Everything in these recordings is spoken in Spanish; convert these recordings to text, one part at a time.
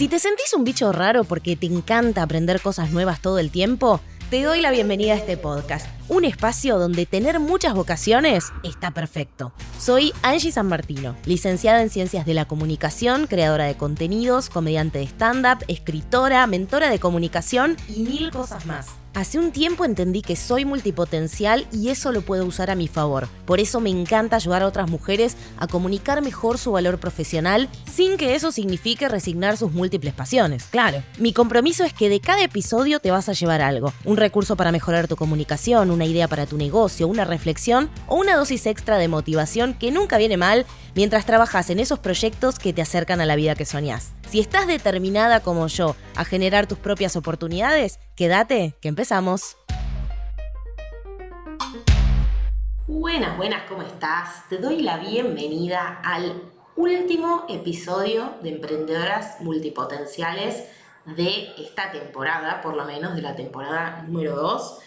Si te sentís un bicho raro porque te encanta aprender cosas nuevas todo el tiempo, te doy la bienvenida a este podcast, un espacio donde tener muchas vocaciones está perfecto. Soy Angie San Martino, licenciada en Ciencias de la Comunicación, creadora de contenidos, comediante de stand-up, escritora, mentora de comunicación y mil cosas más. Hace un tiempo entendí que soy multipotencial y eso lo puedo usar a mi favor. Por eso me encanta ayudar a otras mujeres a comunicar mejor su valor profesional sin que eso signifique resignar sus múltiples pasiones. Claro, mi compromiso es que de cada episodio te vas a llevar algo. Un recurso para mejorar tu comunicación, una idea para tu negocio, una reflexión o una dosis extra de motivación que nunca viene mal mientras trabajas en esos proyectos que te acercan a la vida que soñás. Si estás determinada como yo a generar tus propias oportunidades, quédate, que Buenas, buenas, ¿cómo estás? Te doy la bienvenida al último episodio de Emprendedoras Multipotenciales de esta temporada, por lo menos de la temporada número 2.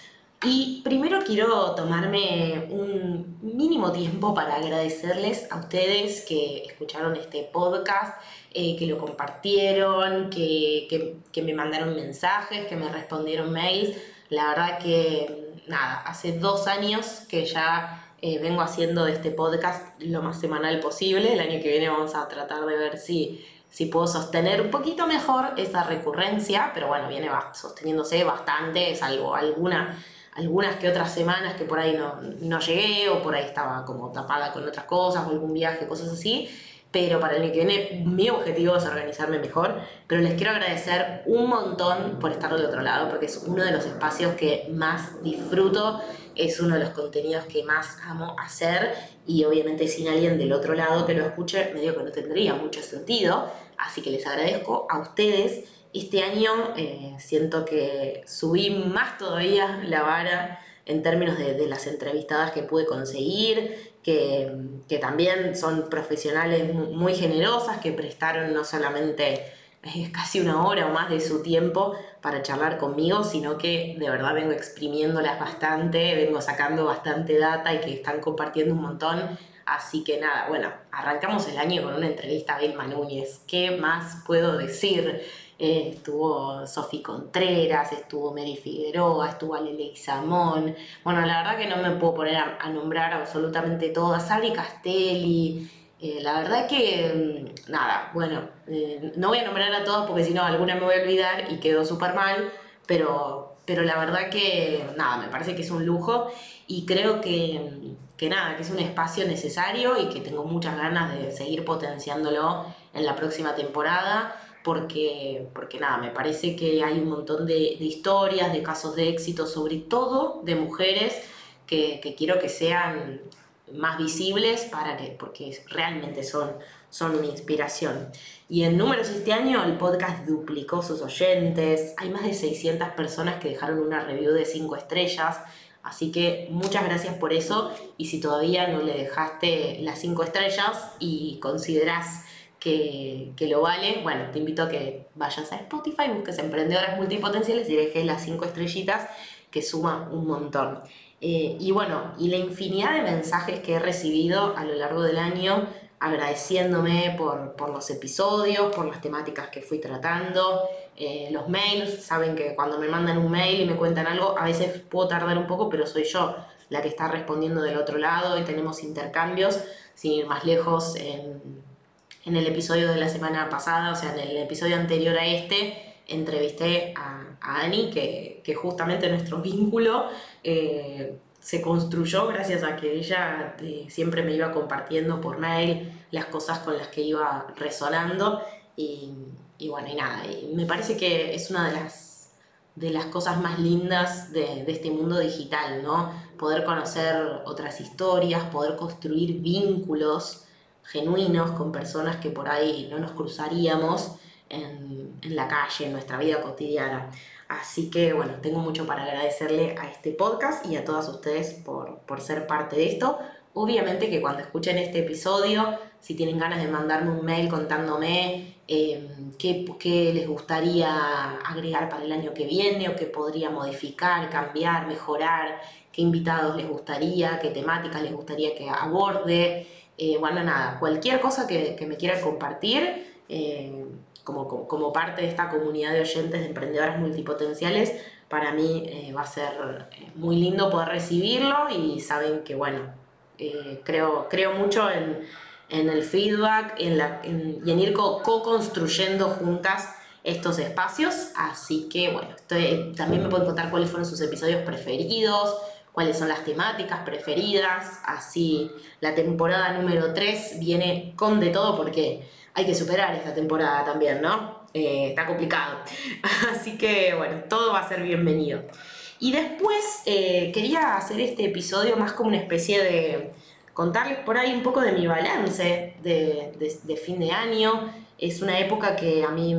Y primero quiero tomarme un mínimo tiempo para agradecerles a ustedes que escucharon este podcast, eh, que lo compartieron, que, me mandaron mensajes, que me respondieron mails. La verdad que, nada, hace dos años que ya eh, vengo haciendo este podcast lo más semanal posible. El año que viene vamos a tratar de ver si, si puedo sostener un poquito mejor esa recurrencia, pero bueno, viene sosteniéndose bastante, salvo alguna algunas que otras semanas que por ahí no, no llegué o por ahí estaba como tapada con otras cosas o algún viaje, cosas así. Pero para el que viene mi objetivo es organizarme mejor. Pero les quiero agradecer un montón por estar del otro lado porque es uno de los espacios que más disfruto, es uno de los contenidos que más amo hacer y obviamente sin alguien del otro lado que lo escuche medio que no tendría mucho sentido. Así que les agradezco a ustedes este año eh, siento que subí más todavía la vara en términos de, las entrevistadas que pude conseguir, que, también son profesionales muy generosas, que prestaron no solamente eh, casi una hora o más de su tiempo para charlar conmigo, sino que de verdad vengo exprimiéndolas bastante, vengo sacando bastante data y que están compartiendo un montón. Así que nada, bueno, arrancamos el año con una entrevista a Vilma Núñez. ¿Qué más puedo decir? Eh, estuvo Sofi Contreras, estuvo Mary Figueroa, estuvo Alele Samón. Bueno, la verdad que no me puedo poner a, nombrar absolutamente todas. Sabri Castelli. Eh, la verdad que, mm, nada, bueno, eh, no voy a nombrar a todas porque si no alguna me voy a olvidar y quedó súper mal, pero, pero la verdad que, nada, me parece que es un lujo y creo que, que nada, que es un espacio necesario y que tengo muchas ganas de seguir potenciándolo en la próxima temporada porque, porque nada, me parece que hay un montón de, historias, de casos de éxito, sobre todo de mujeres que, quiero que sean más visibles para que, porque realmente son, son una inspiración. Y en números este año el podcast duplicó sus oyentes, hay más de 600 personas que dejaron una review de 5 estrellas, así que muchas gracias por eso. Y si todavía no le dejaste las 5 estrellas y consideras que, lo vale, bueno, te invito a que vayas a Spotify, busques emprendedoras multipotenciales y dejes las cinco estrellitas que suma un montón. Eh, y bueno, y la infinidad de mensajes que he recibido a lo largo del año agradeciéndome por, los episodios, por las temáticas que fui tratando, eh, los mails, saben que cuando me mandan un mail y me cuentan algo, a veces puedo tardar un poco, pero soy yo la que está respondiendo del otro lado y tenemos intercambios, sin ir más lejos, en en el episodio de la semana pasada, o sea, en el episodio anterior a este, entrevisté a, Ani, que, justamente nuestro vínculo eh, se construyó gracias a que ella eh, siempre me iba compartiendo por mail las cosas con las que iba resonando. Y, bueno, y nada, me parece que es una de las, de las cosas más lindas de, de este mundo digital, ¿no? Poder conocer otras historias, poder construir vínculos genuinos con personas que por ahí no nos cruzaríamos en, la calle, en nuestra vida cotidiana. Así que bueno, tengo mucho para agradecerle a este podcast y a todas ustedes por, ser parte de esto. Obviamente que cuando escuchen este episodio, si tienen ganas de mandarme un mail contándome eh, qué, qué, les gustaría agregar para el año que viene o qué podría modificar, cambiar, mejorar, qué invitados les gustaría, qué temáticas les gustaría que aborde, eh, bueno, nada, cualquier cosa que, me quieran compartir, eh, como, como, parte de esta comunidad de oyentes de emprendedoras multipotenciales, para mí eh, va a ser eh, muy lindo poder recibirlo y saben que, bueno, creo, creo mucho en, el feedback en la, y en ir co-construyendo juntas estos espacios. Así que, bueno, también me pueden contar cuáles fueron sus episodios preferidos, cuáles son las temáticas preferidas. Así, la temporada número 3 viene con de todo porque hay que superar esta temporada también, ¿no? Eh, está complicado. Así que, bueno, todo va a ser bienvenido. Y después eh, quería hacer este episodio más como una especie de contarles por ahí un poco de mi balance de, fin de año. Es una época que a mí,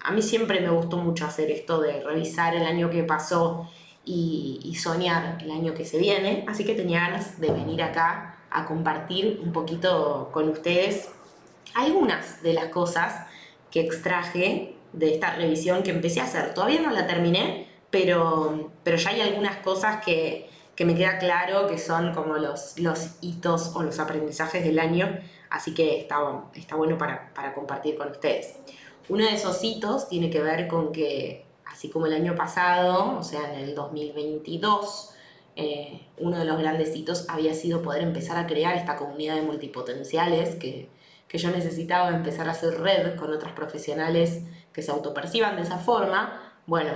a mí siempre me gustó mucho hacer esto de revisar el año que pasó y, soñar el año que se viene. Así que tenía ganas de venir acá a compartir un poquito con ustedes algunas de las cosas que extraje de esta revisión que empecé a hacer. Todavía no la terminé, pero, pero ya hay algunas cosas que, que me queda claro que son como los, los hitos o los aprendizajes del año, así que está, bueno para, para compartir con ustedes. Uno de esos hitos tiene que ver con que, así como el año pasado, o sea, en el 2022, eh, uno de los grandes hitos había sido poder empezar a crear esta comunidad de multipotenciales que, que yo necesitaba empezar a hacer red con otros profesionales que se autoperciban de esa forma. Bueno,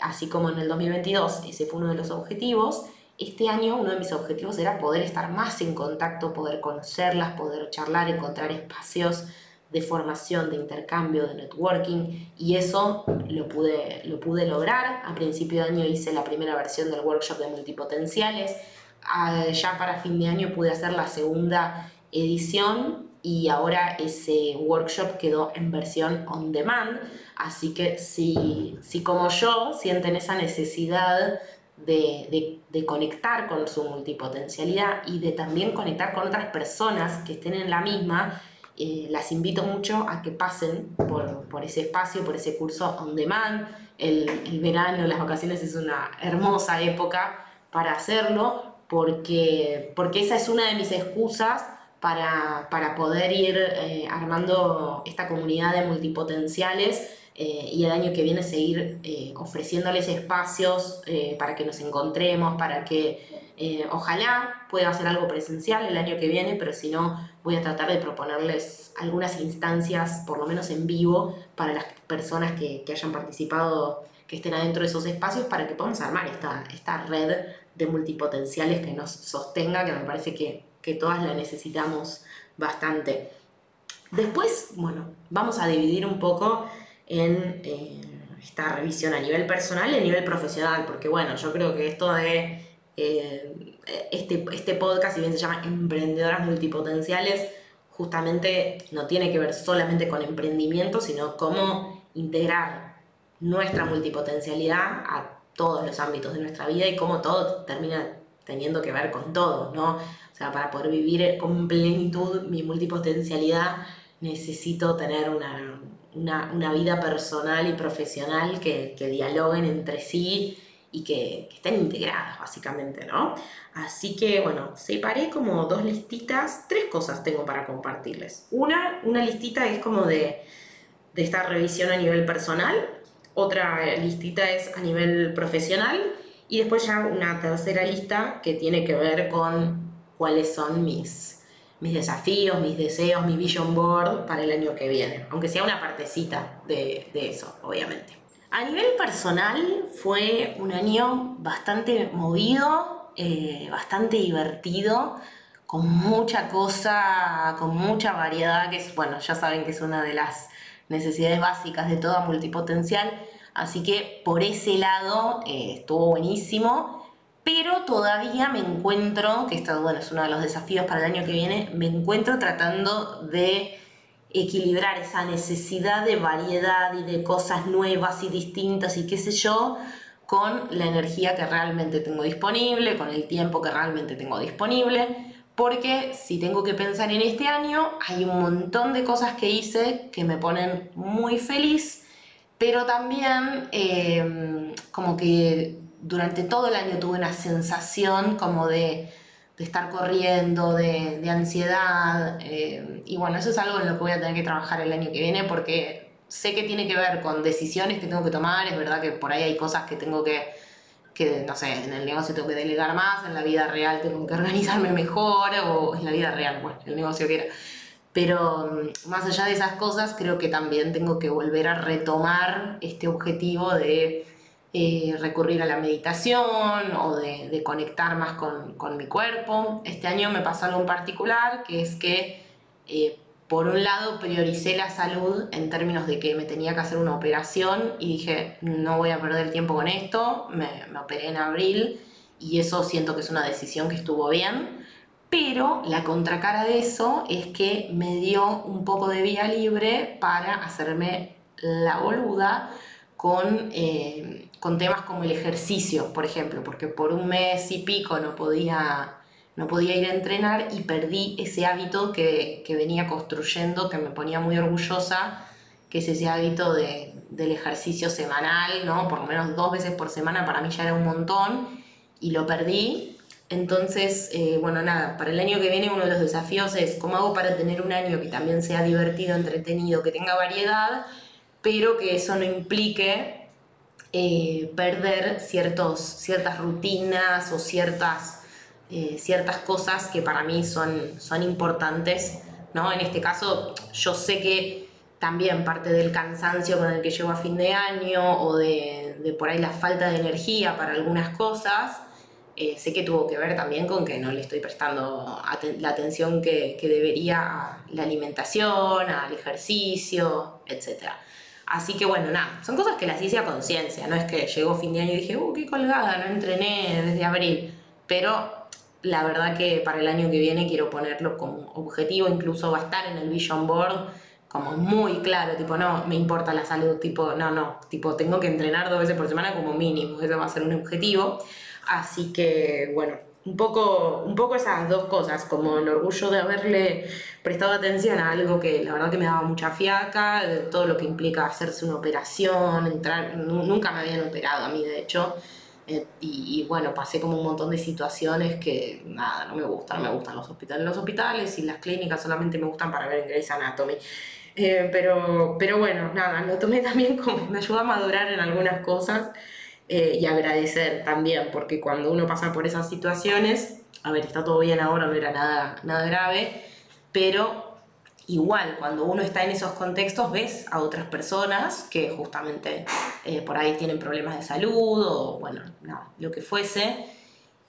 así como en el 2022 ese fue uno de los objetivos, este año uno de mis objetivos era poder estar más en contacto, poder conocerlas, poder charlar, encontrar espacios de formación, de intercambio, de networking y eso lo pude, lo pude lograr. A principio de año hice la primera versión del workshop de multipotenciales. Ah, ya para fin de año pude hacer la segunda edición y ahora ese workshop quedó en versión on demand. Así que si, si como yo sienten esa necesidad de, conectar con su multipotencialidad y de también conectar con otras personas que estén en la misma, eh, las invito mucho a que pasen por, ese espacio, por ese curso on demand. El, el, verano, las vacaciones es una hermosa época para hacerlo porque, porque esa es una de mis excusas para, poder ir eh, armando esta comunidad de multipotenciales eh, y el año que viene seguir eh, ofreciéndoles espacios eh, para que nos encontremos, para que ojalá pueda hacer algo presencial el año que viene, pero si no, voy a tratar de proponerles algunas instancias, por lo menos en vivo, para las personas que, que hayan participado, que estén adentro de esos espacios, para que podamos armar esta, esta red de multipotenciales que nos sostenga, que me parece que, que todas la necesitamos bastante. Después, bueno, vamos a dividir un poco en eh, esta revisión a nivel personal y a nivel profesional, porque bueno, yo creo que esto de eh, este, este podcast, si bien se llama Emprendedoras Multipotenciales, justamente no tiene que ver solamente con emprendimiento, sino cómo integrar nuestra multipotencialidad a todos los ámbitos de nuestra vida y cómo todo termina teniendo que ver con todo, ¿no? O sea, para poder vivir con plenitud mi multipotencialidad necesito tener una, una, vida personal y profesional que, dialoguen entre sí y que, estén integradas, básicamente, ¿no? Así que, bueno, separé como dos listitas, tres cosas tengo para compartirles. Una, una listita es como de, de esta revisión a nivel personal, otra listita es a nivel profesional y después ya una tercera lista que tiene que ver con cuáles son mis mis desafíos, mis deseos, mi vision board para el año que viene, aunque sea una partecita de, eso, obviamente. A nivel personal fue un año bastante movido, eh, bastante divertido, con mucha cosa, con mucha variedad, que es, bueno, ya saben que es una de las necesidades básicas de toda multipotencial, así que por ese lado eh, estuvo buenísimo pero todavía me encuentro, que esto bueno, es uno de los desafíos para el año que viene, me encuentro tratando de equilibrar esa necesidad de variedad y de cosas nuevas y distintas y qué sé yo, con la energía que realmente tengo disponible, con el tiempo que realmente tengo disponible, porque si tengo que pensar en este año, hay un montón de cosas que hice que me ponen muy feliz, pero también eh, como que durante todo el año tuve una sensación como de, estar corriendo, de, ansiedad. Eh, y bueno, eso es algo en lo que voy a tener que trabajar el año que viene porque sé que tiene que ver con decisiones que tengo que tomar, es verdad que por ahí hay cosas que tengo que, que, no sé, en el negocio tengo que delegar más, en la vida real tengo que organizarme mejor, o en la vida real, bueno, el negocio que era. Pero mm, más allá de esas cosas, creo que también tengo que volver a retomar este objetivo de eh, recurrir a la meditación o de, conectar más con, mi cuerpo. Este año me pasó algo en particular, que es que eh, por un lado prioricé la salud en términos de que me tenía que hacer una operación y dije, no voy a perder tiempo con esto, me, me operé en abril y eso siento que es una decisión que estuvo bien, pero la contracara de eso es que me dio un poco de vía libre para hacerme la boluda con, eh, con temas como el ejercicio, por ejemplo, porque por un mes y pico no podía no podía ir a entrenar y perdí ese hábito que, venía construyendo, que me ponía muy orgullosa, que es ese hábito de, del ejercicio semanal, ¿no? Por lo menos dos veces por semana para mí ya era un montón y lo perdí. Entonces, eh, bueno, nada, para el año que viene uno de los desafíos es cómo hago para tener un año que también sea divertido, entretenido, que tenga variedad, pero que eso no implique eh, perder ciertos, ciertas rutinas o ciertas eh, ciertas cosas que para mí son, son importantes, ¿no? En este caso, yo sé que también parte del cansancio con el que llego a fin de año o de, de por ahí la falta de energía para algunas cosas, eh, sé que tuvo que ver también con que no le estoy prestando la atención que, que, debería a la alimentación, al ejercicio, etc. Así que bueno, nada, son cosas que las hice a conciencia, no es que llegó fin de año y dije, uh, qué colgada, no entrené desde abril, pero la verdad que para el año que viene quiero ponerlo como objetivo, incluso va a estar en el Vision Board como muy claro, tipo, no, me importa la salud, tipo, no, no, tipo, tengo que entrenar dos veces por semana como mínimo, eso va a ser un objetivo. Así que, bueno, un poco, un poco esas dos cosas, como el orgullo de haberle prestado atención a algo que la verdad que me daba mucha fiaca, de todo lo que implica hacerse una operación, entrar, nunca me habían operado a mí de hecho, eh, y, bueno, pasé como un montón de situaciones que nada, no me gustan, no me gustan los hospitales. Los hospitales y las clínicas solamente me gustan para ver en Grey's Anatomy. Eh, pero, pero bueno, nada, lo tomé también como me ayuda a madurar en algunas cosas eh, y agradecer también, porque cuando uno pasa por esas situaciones, a ver, está todo bien ahora, no era nada, nada grave, pero igual cuando uno está en esos contextos ves a otras personas que justamente eh, por ahí tienen problemas de salud o bueno, no, lo que fuese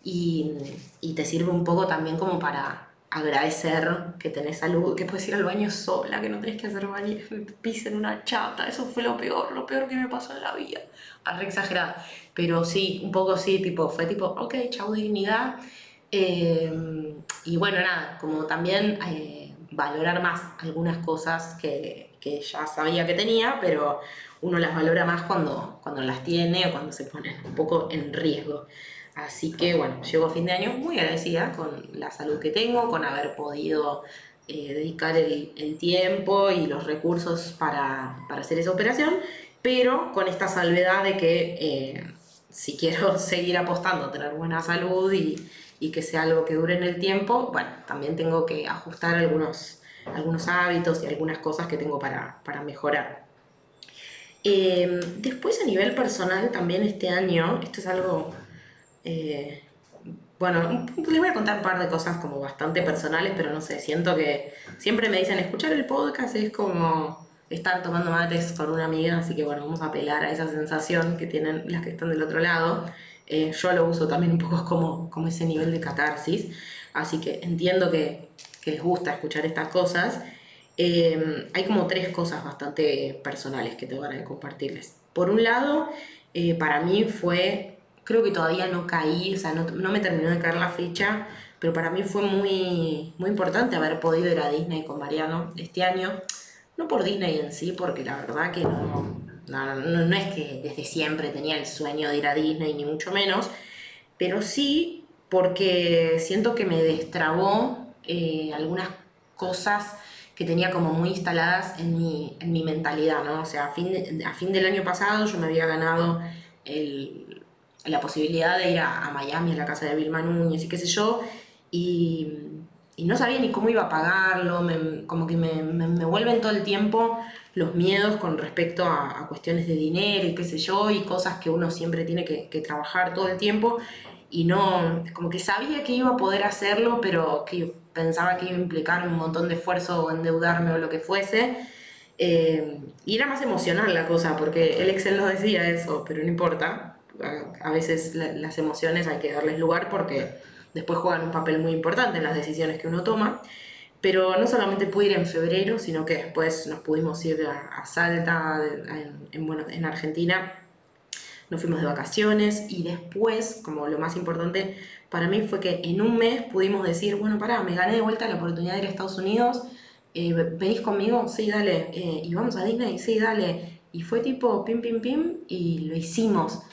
y, y, te sirve un poco también como para agradecer que tenés salud, que puedes ir al baño sola, que no tenés que hacer baño, pis en una chata, eso fue lo peor, lo peor que me pasó en la vida, arre exagerada, pero sí, un poco sí, tipo, fue tipo, ok, chau dignidad, eh, y bueno, nada, como también... Eh, valorar más algunas cosas que, que, ya sabía que tenía, pero uno las valora más cuando, cuando las tiene o cuando se pone un poco en riesgo. Así que bueno, llego a fin de año muy agradecida con la salud que tengo, con haber podido eh, dedicar el, el, tiempo y los recursos para, para, hacer esa operación, pero con esta salvedad de que eh, si quiero seguir apostando tener buena salud y, y que sea algo que dure en el tiempo, bueno, también tengo que ajustar algunos, algunos hábitos y algunas cosas que tengo para, para mejorar. Em, después a nivel personal también este año, esto es algo, eh, bueno, les voy a contar un par de cosas como bastante personales, pero no sé, siento que siempre me dicen escuchar el podcast es como estar tomando mates con una amiga, así que bueno, vamos a apelar a esa sensación que tienen las que están del otro lado. Eh, yo lo uso también un poco como, como ese nivel de catarsis, así que entiendo que, les gusta escuchar estas cosas. Eh, hay como tres cosas bastante personales que tengo ganas de compartirles. Por un lado, eh, para mí fue, creo que todavía no caí, o sea, no, no, me terminó de caer la ficha, pero para mí fue muy, muy importante haber podido ir a Disney con Mariano este año. No por Disney en sí, porque la verdad que no, no, no, es que desde siempre tenía el sueño de ir a Disney, ni mucho menos, pero sí porque siento que me destrabó eh, algunas cosas que tenía como muy instaladas en mi, en mi mentalidad, ¿no? O sea, a fin, a fin del año pasado yo me había ganado el, la posibilidad de ir a, Miami, a la casa de Vilma Núñez y qué sé yo, y, no sabía ni cómo iba a pagarlo, como que me, me, me vuelven todo el tiempo los miedos con respecto a, cuestiones de dinero y qué sé yo, y cosas que uno siempre tiene que, trabajar todo el tiempo, y no, como que sabía que iba a poder hacerlo, pero que pensaba que iba a implicar un montón de esfuerzo o endeudarme o lo que fuese. Eh, y era más emocional la cosa, porque el Excel nos decía eso, pero no importa. A, veces las emociones hay que darles lugar porque después juegan un papel muy importante en las decisiones que uno toma. Pero no solamente pude ir en febrero, sino que después nos pudimos ir a, Salta, en, bueno, en Argentina, nos fuimos de vacaciones y después, como lo más importante para mí fue que en un mes pudimos decir, bueno, pará, me gané de vuelta la oportunidad de ir a Estados Unidos, eh, ¿venís conmigo? Sí, dale, eh, y vamos a Disney, sí, dale. Y fue tipo pim, pim, pim, y lo hicimos.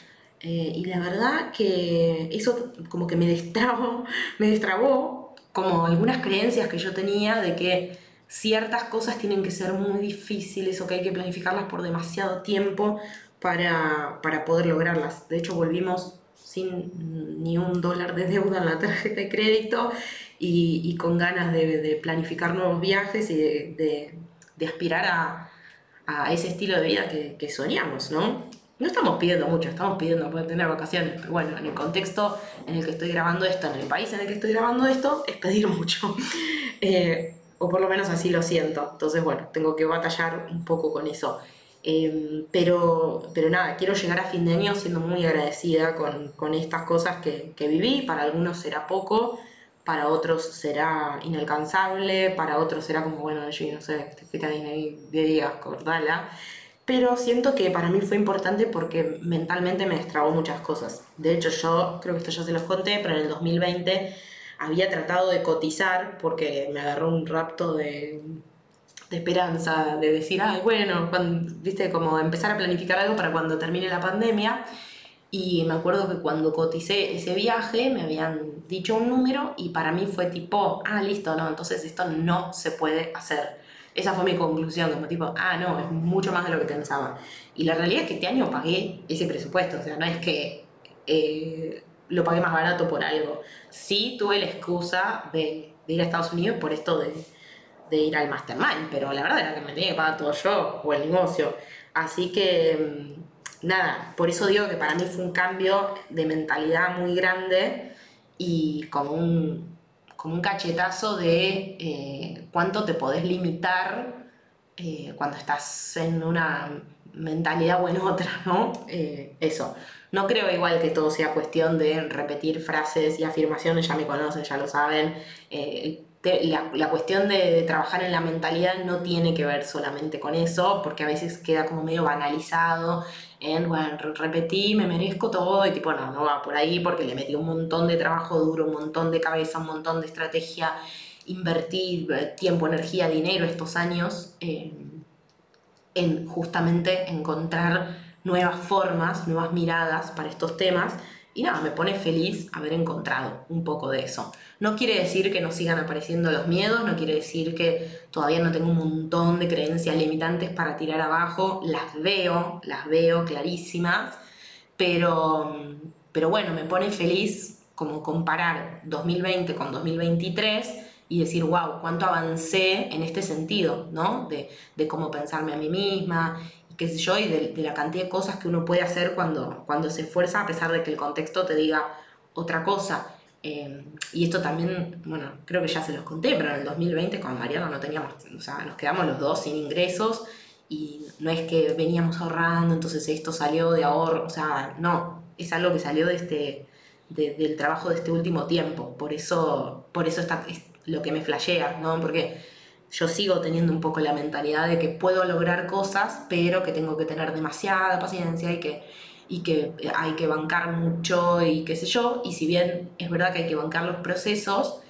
Eh, y la verdad que eso como que me destrabó, me destrabó como algunas creencias que yo tenía de que ciertas cosas tienen que ser muy difíciles o que hay que planificarlas por demasiado tiempo para, poder lograrlas. De hecho, volvimos sin ni un dólar de deuda en la tarjeta de crédito y, con ganas de, planificar nuevos viajes y de, aspirar a, ese estilo de vida que soñamos, ¿no? No estamos pidiendo mucho, estamos pidiendo poder tener vacaciones, pero bueno, en el contexto en el que estoy grabando esto, en el país en el que estoy grabando esto, es pedir mucho. Eh, o por lo menos así lo siento. Entonces, bueno, tengo que batallar un poco con eso. Eh, pero, pero nada, quiero llegar a fin de año siendo muy agradecida con, con estas cosas que, que, viví. Para algunos será poco, para otros será inalcanzable, para otros será como, bueno, yo no sé, te fuiste a Disney 10 días, cortala pero siento que para mí fue importante porque mentalmente me destrabó muchas cosas. De hecho, yo creo que esto ya se los conté, pero en el 2020 había tratado de cotizar porque me agarró un rapto de, esperanza, de decir, ay, bueno, viste, como empezar a planificar algo para cuando termine la pandemia. Y me acuerdo que cuando coticé ese viaje me habían dicho un número y para mí fue tipo, ah, listo, no, entonces esto no se puede hacer esa fue mi conclusión, como tipo, ah, no, es mucho más de lo que pensaba. Y la realidad es que este año pagué ese presupuesto, o sea, no es que eh, lo pagué más barato por algo. Sí tuve la excusa de, ir a Estados Unidos por esto de, ir al mastermind, pero la verdad era que me tenía que pagar todo yo o el negocio. Así que, mm, nada, por eso digo que para mí fue un cambio de mentalidad muy grande y como un, como un cachetazo de eh, cuánto te podés limitar eh, cuando estás en una mentalidad o en otra, ¿no? Eh, eso. No creo igual que todo sea cuestión de repetir frases y afirmaciones, ya me conocen, ya lo saben. la, cuestión de, trabajar en la mentalidad no tiene que ver solamente con eso, porque a veces queda como medio banalizado en, bueno, repetí, me merezco todo, y tipo, no, no va por ahí porque le metí un montón de trabajo duro, un montón de cabeza, un montón de estrategia, invertí eh, tiempo, energía, dinero estos años eh, en justamente encontrar nuevas formas, nuevas miradas para estos temas y nada, me pone feliz haber encontrado un poco de eso. No quiere decir que no sigan apareciendo los miedos, no quiere decir que todavía no tengo un montón de creencias limitantes para tirar abajo, las veo, las veo clarísimas, pero, pero bueno, me pone feliz como comparar 2020 con 2023 y decir, wow, cuánto avancé en este sentido, ¿no? De, de cómo pensarme a mí misma qué sé yo, y de, la cantidad de cosas que uno puede hacer cuando, cuando se esfuerza, a pesar de que el contexto te diga otra cosa. Eh, y esto también, bueno, creo que ya se los conté, pero en el 2020 con Mariano no teníamos, o sea, nos quedamos los dos sin ingresos y no es que veníamos ahorrando, entonces esto salió de ahorro, o sea, no, es algo que salió de este, del trabajo de este último tiempo, por eso, por eso está, es lo que me flashea, ¿no? Porque yo sigo teniendo un poco la mentalidad de que puedo lograr cosas, pero que tengo que tener demasiada paciencia y que, y que hay que bancar mucho y qué sé yo. Y si bien es verdad que hay que bancar los procesos,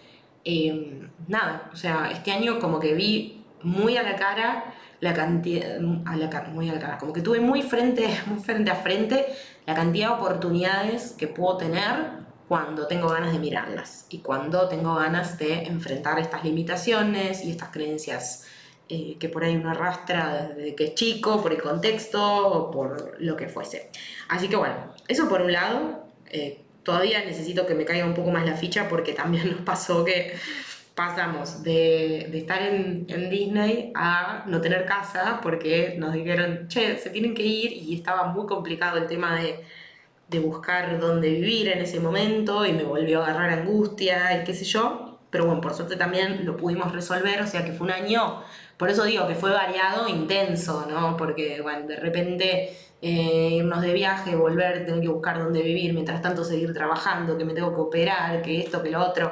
em, nada, o sea, este año como que vi muy a la cara la cantidad, a la, muy a la cara, como que tuve muy frente, muy frente a frente la cantidad de oportunidades que puedo tener cuando tengo ganas de mirarlas y cuando tengo ganas de enfrentar estas limitaciones y estas creencias eh, que por ahí uno arrastra desde que es chico, por el contexto o por lo que fuese. Así que bueno, eso por un lado, eh, todavía necesito que me caiga un poco más la ficha porque también nos pasó que pasamos de, estar en, Disney a no tener casa porque nos dijeron, che, se tienen que ir y estaba muy complicado el tema de, de buscar dónde vivir en ese momento y me volvió a agarrar angustia y qué sé yo. Pero bueno, por suerte también lo pudimos resolver, o sea que fue un año, por eso digo que fue variado, intenso, ¿no? Porque, bueno, de repente eh, irnos de viaje, volver, tener que buscar dónde vivir, mientras tanto seguir trabajando, que me tengo que operar, que esto, que lo otro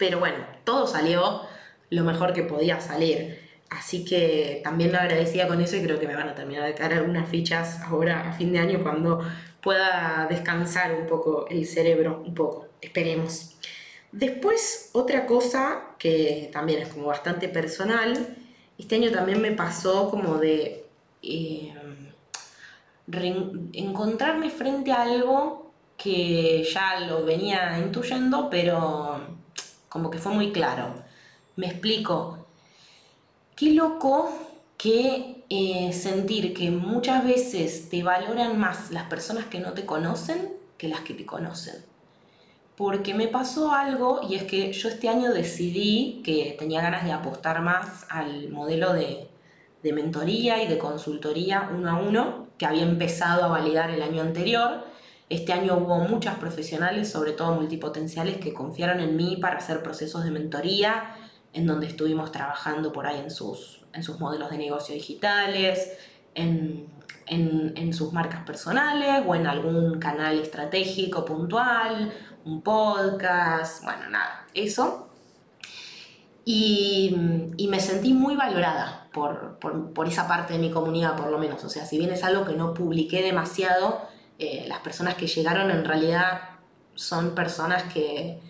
pero bueno, todo salió lo mejor que podía salir. Así que también lo agradecía con eso y creo que me van a terminar de caer algunas fichas ahora a fin de año cuando pueda descansar un poco el cerebro, un poco, esperemos. Después, otra cosa que también es como bastante personal, este año también me pasó como de eh, encontrarme frente a algo que ya lo venía intuyendo, pero como que fue muy claro. Me explico. Qué loco que eh, sentir que muchas veces te valoran más las personas que no te conocen que las que te conocen. Porque me pasó algo y es que yo este año decidí que tenía ganas de apostar más al modelo de, de mentoría y de consultoría uno a uno que había empezado a validar el año anterior este año hubo muchas profesionales, sobre todo multipotenciales, que confiaron en mí para hacer procesos de mentoría, en donde estuvimos trabajando por ahí en sus, en sus modelos de negocio digitales, en, en, sus marcas personales o en algún canal estratégico puntual, un podcast, bueno, nada, eso. Y, y me sentí muy valorada por, por, por esa parte de mi comunidad, por lo menos. O sea, si bien es algo que no publiqué demasiado, eh, las personas que llegaron en realidad son personas que,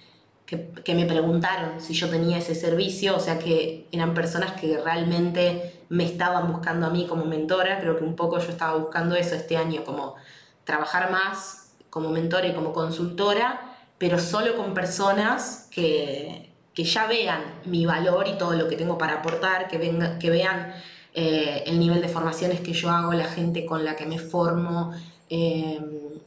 que, me preguntaron si yo tenía ese servicio, o sea que eran personas que realmente me estaban buscando a mí como mentora, creo que un poco yo estaba buscando eso este año, como trabajar más como mentora y como consultora, pero solo con personas que, que ya vean mi valor y todo lo que tengo para aportar, que, que vean eh, el nivel de formaciones que yo hago, la gente con la que me formo, Em,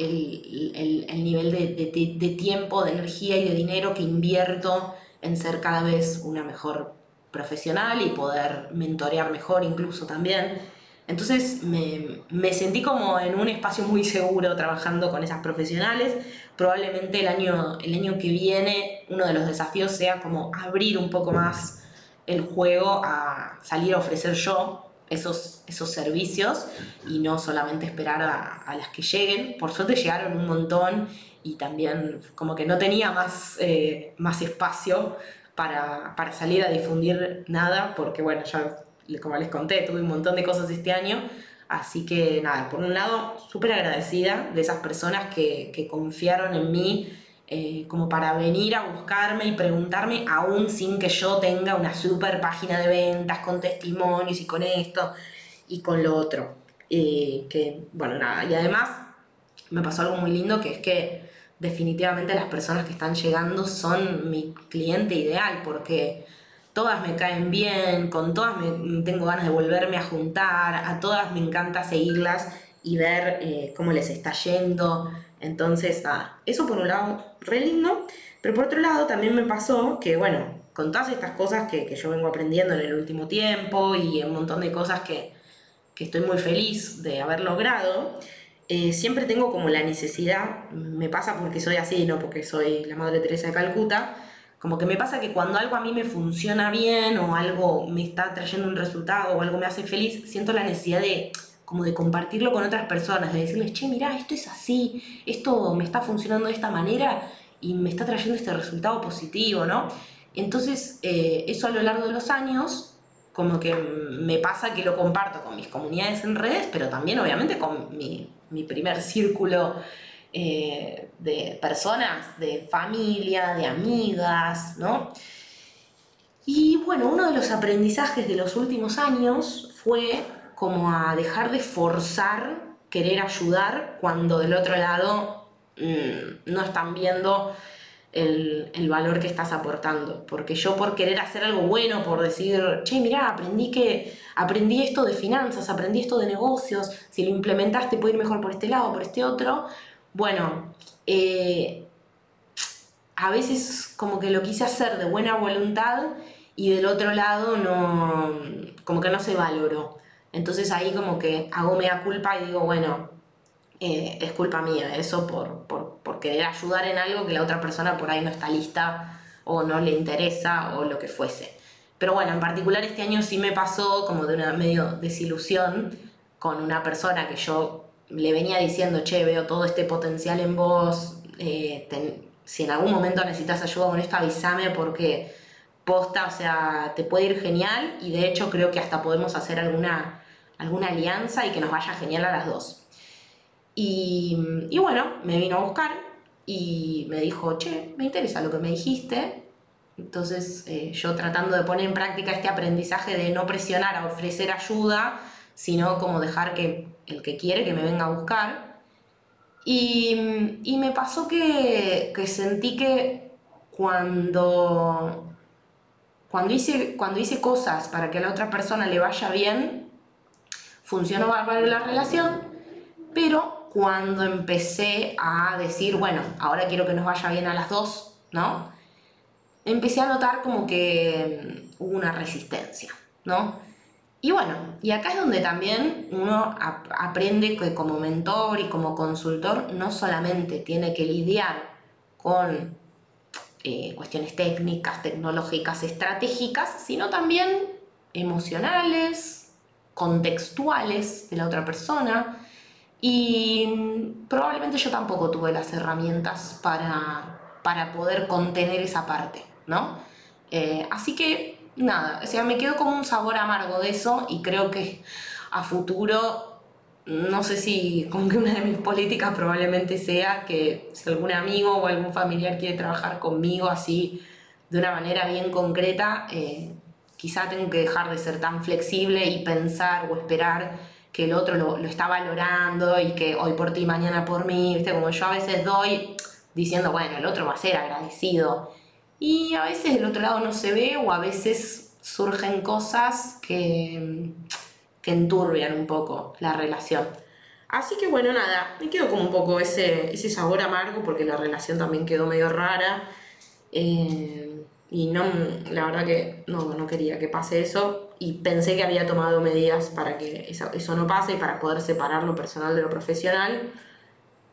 el, nivel de, tiempo, de energía y de dinero que invierto en ser cada vez una mejor profesional y poder mentorear mejor incluso también. Entonces me, me, sentí como en un espacio muy seguro trabajando con esas profesionales. Probablemente el año, el año que viene uno de los desafíos sea como abrir un poco más el juego a salir a ofrecer yo esos, esos servicios y no solamente esperar a, las que lleguen. Por suerte llegaron un montón y también como que no tenía más, eh, más espacio para, para, salir a difundir nada, porque bueno, ya como les conté, tuve un montón de cosas este año. Así que nada, por un lado, súper agradecida de esas personas que, que confiaron en mí eh, como para venir a buscarme y preguntarme, aún sin que yo tenga una super página de ventas con testimonios y con esto y con lo otro. Eh, que, bueno, nada, y además me pasó algo muy lindo que es que definitivamente las personas que están llegando son mi cliente ideal porque todas me caen bien, con todas me, tengo ganas de volverme a juntar, a todas me encanta seguirlas y ver eh, cómo les está yendo. Entonces, nada, eso por un lado, re lindo, pero por otro lado también me pasó que, bueno, con todas estas cosas que, yo vengo aprendiendo en el último tiempo y un montón de cosas que, estoy muy feliz de haber logrado, eh, siempre tengo como la necesidad, me pasa porque soy así, no porque soy la Madre Teresa de Calcuta, como que me pasa que cuando algo a mí me funciona bien o algo me está trayendo un resultado o algo me hace feliz, siento la necesidad de como de compartirlo con otras personas, de decirles, che, mirá, esto es así, esto me está funcionando de esta manera y me está trayendo este resultado positivo, ¿no? Entonces, eh, eso a lo largo de los años, como que me pasa que lo comparto con mis comunidades en redes, pero también obviamente con mi, primer círculo eh, de personas, de familia, de amigas, ¿no? Y bueno, uno de los aprendizajes de los últimos años fue como a dejar de forzar querer ayudar cuando del otro lado mm, no están viendo el, valor que estás aportando. Porque yo por querer hacer algo bueno, por decir, che, mirá, aprendí que aprendí esto de finanzas, aprendí esto de negocios, si lo implementaste puede ir mejor por este lado, por este otro. Bueno, eh, a veces como que lo quise hacer de buena voluntad y del otro lado no, como que no se valoró. Entonces ahí como que hago mea culpa y digo, bueno, eh, es culpa mía eso por, por, por, querer ayudar en algo que la otra persona por ahí no está lista o no le interesa o lo que fuese. Pero bueno, en particular este año sí me pasó como de una medio desilusión con una persona que yo le venía diciendo, che, veo todo este potencial en vos, eh, si en algún momento necesitas ayuda con esto, avísame porque posta, o sea, te puede ir genial y de hecho creo que hasta podemos hacer alguna, alguna alianza y que nos vaya genial a las dos. Y, bueno, me vino a buscar y me dijo, che, me interesa lo que me dijiste. Entonces eh, yo tratando de poner en práctica este aprendizaje de no presionar a ofrecer ayuda, sino como dejar que el que quiere que me venga a buscar. Y, me pasó que, que sentí que cuando cuando hice, cuando hice cosas para que a la otra persona le vaya bien, funcionó bárbaro la relación, pero cuando empecé a decir, bueno, ahora quiero que nos vaya bien a las dos, ¿no? Empecé a notar como que mm, hubo una resistencia, ¿no? Y bueno, y acá es donde también uno aprende que como mentor y como consultor no solamente tiene que lidiar con eh, cuestiones técnicas, tecnológicas, estratégicas, sino también emocionales, contextuales de la otra persona. Y probablemente yo tampoco tuve las herramientas para, para poder contener esa parte, ¿no? Eh, así que nada, o sea, me quedo como un sabor amargo de eso y creo que a futuro no sé si como que una de mis políticas probablemente sea que si algún amigo o algún familiar quiere trabajar conmigo así de una manera bien concreta, eh, quizá tengo que dejar de ser tan flexible y pensar o esperar que el otro lo, está valorando y que hoy por ti, mañana por mí, ¿viste? Como yo a veces doy diciendo, bueno, el otro va a ser agradecido. Y a veces el otro lado no se ve o a veces surgen cosas que que enturbian un poco la relación. Así que bueno, nada, me quedo como un poco ese, ese sabor amargo porque la relación también quedó medio rara. Eh, y no, la verdad que no, no quería que pase eso. Y pensé que había tomado medidas para que eso, eso no pase y para poder separar lo personal de lo profesional.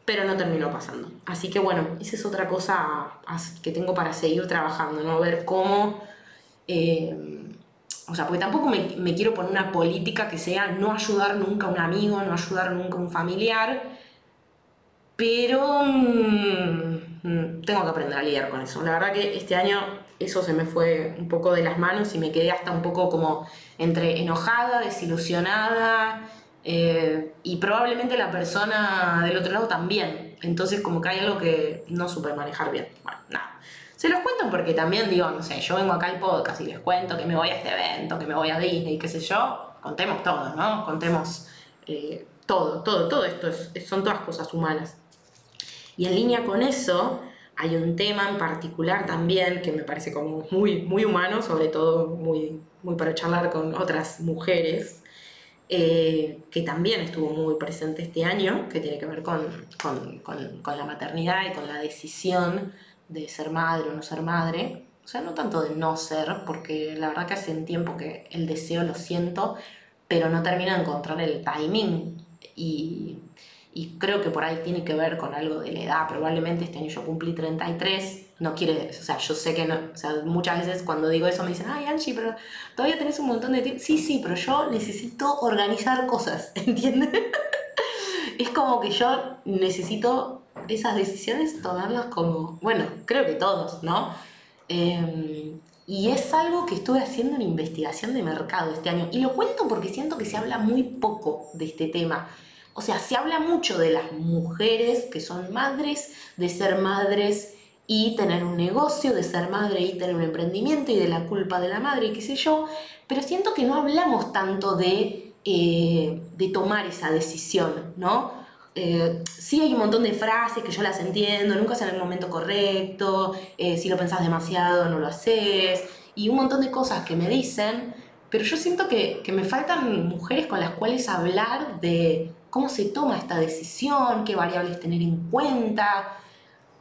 Pero no terminó pasando. Así que bueno, esa es otra cosa que tengo para seguir trabajando, ¿no? Ver cómo eh, o sea, porque tampoco me, quiero poner una política que sea no ayudar nunca a un amigo, no ayudar nunca a un familiar, pero mm, mm, tengo que aprender a lidiar con eso. La verdad que este año eso se me fue un poco de las manos y me quedé hasta un poco como entre enojada, desilusionada eh, y probablemente la persona del otro lado también. Entonces como que hay algo que no supe manejar bien. Bueno, nada. Se los cuento porque también digo, no sé, yo vengo acá al podcast y les cuento que me voy a este evento, que me voy a Disney, qué sé yo, contemos todo, ¿no? Contemos eh, todo, todo, todo esto son todas cosas humanas. Y en línea con eso, hay un tema en particular también que me parece como muy, muy humano, sobre todo muy, muy para charlar con otras mujeres, eh, que también estuvo muy presente este año, que tiene que ver con, con, con, con la maternidad y con la decisión de ser madre o no ser madre. O sea, no tanto de no ser, porque la verdad que hace un tiempo que el deseo lo siento, pero no termino de encontrar el timing. Y, y creo que por ahí tiene que ver con algo de la edad. Probablemente este año yo cumplí 33. No quiere, o sea, yo sé que no, o sea, muchas veces cuando digo eso me dicen, ay Angie, pero todavía tenés un montón de tiempo. Sí, sí, pero yo necesito organizar cosas, ¿entiendes? es como que yo necesito esas decisiones tomarlas como, bueno, creo que todos, ¿no? Em, y es algo que estuve haciendo en investigación de mercado este año. Y lo cuento porque siento que se habla muy poco de este tema. O sea, se habla mucho de las mujeres que son madres, de ser madres y tener un negocio, de ser madre y tener un emprendimiento y de la culpa de la madre y qué sé yo. Pero siento que no hablamos tanto de, eh, de tomar esa decisión, ¿no? Eh, sí hay un montón de frases que yo las entiendo, nunca es en el momento correcto, eh, si lo pensás demasiado no lo haces, y un montón de cosas que me dicen, pero yo siento que, que me faltan mujeres con las cuales hablar de cómo se toma esta decisión, qué variables tener en cuenta,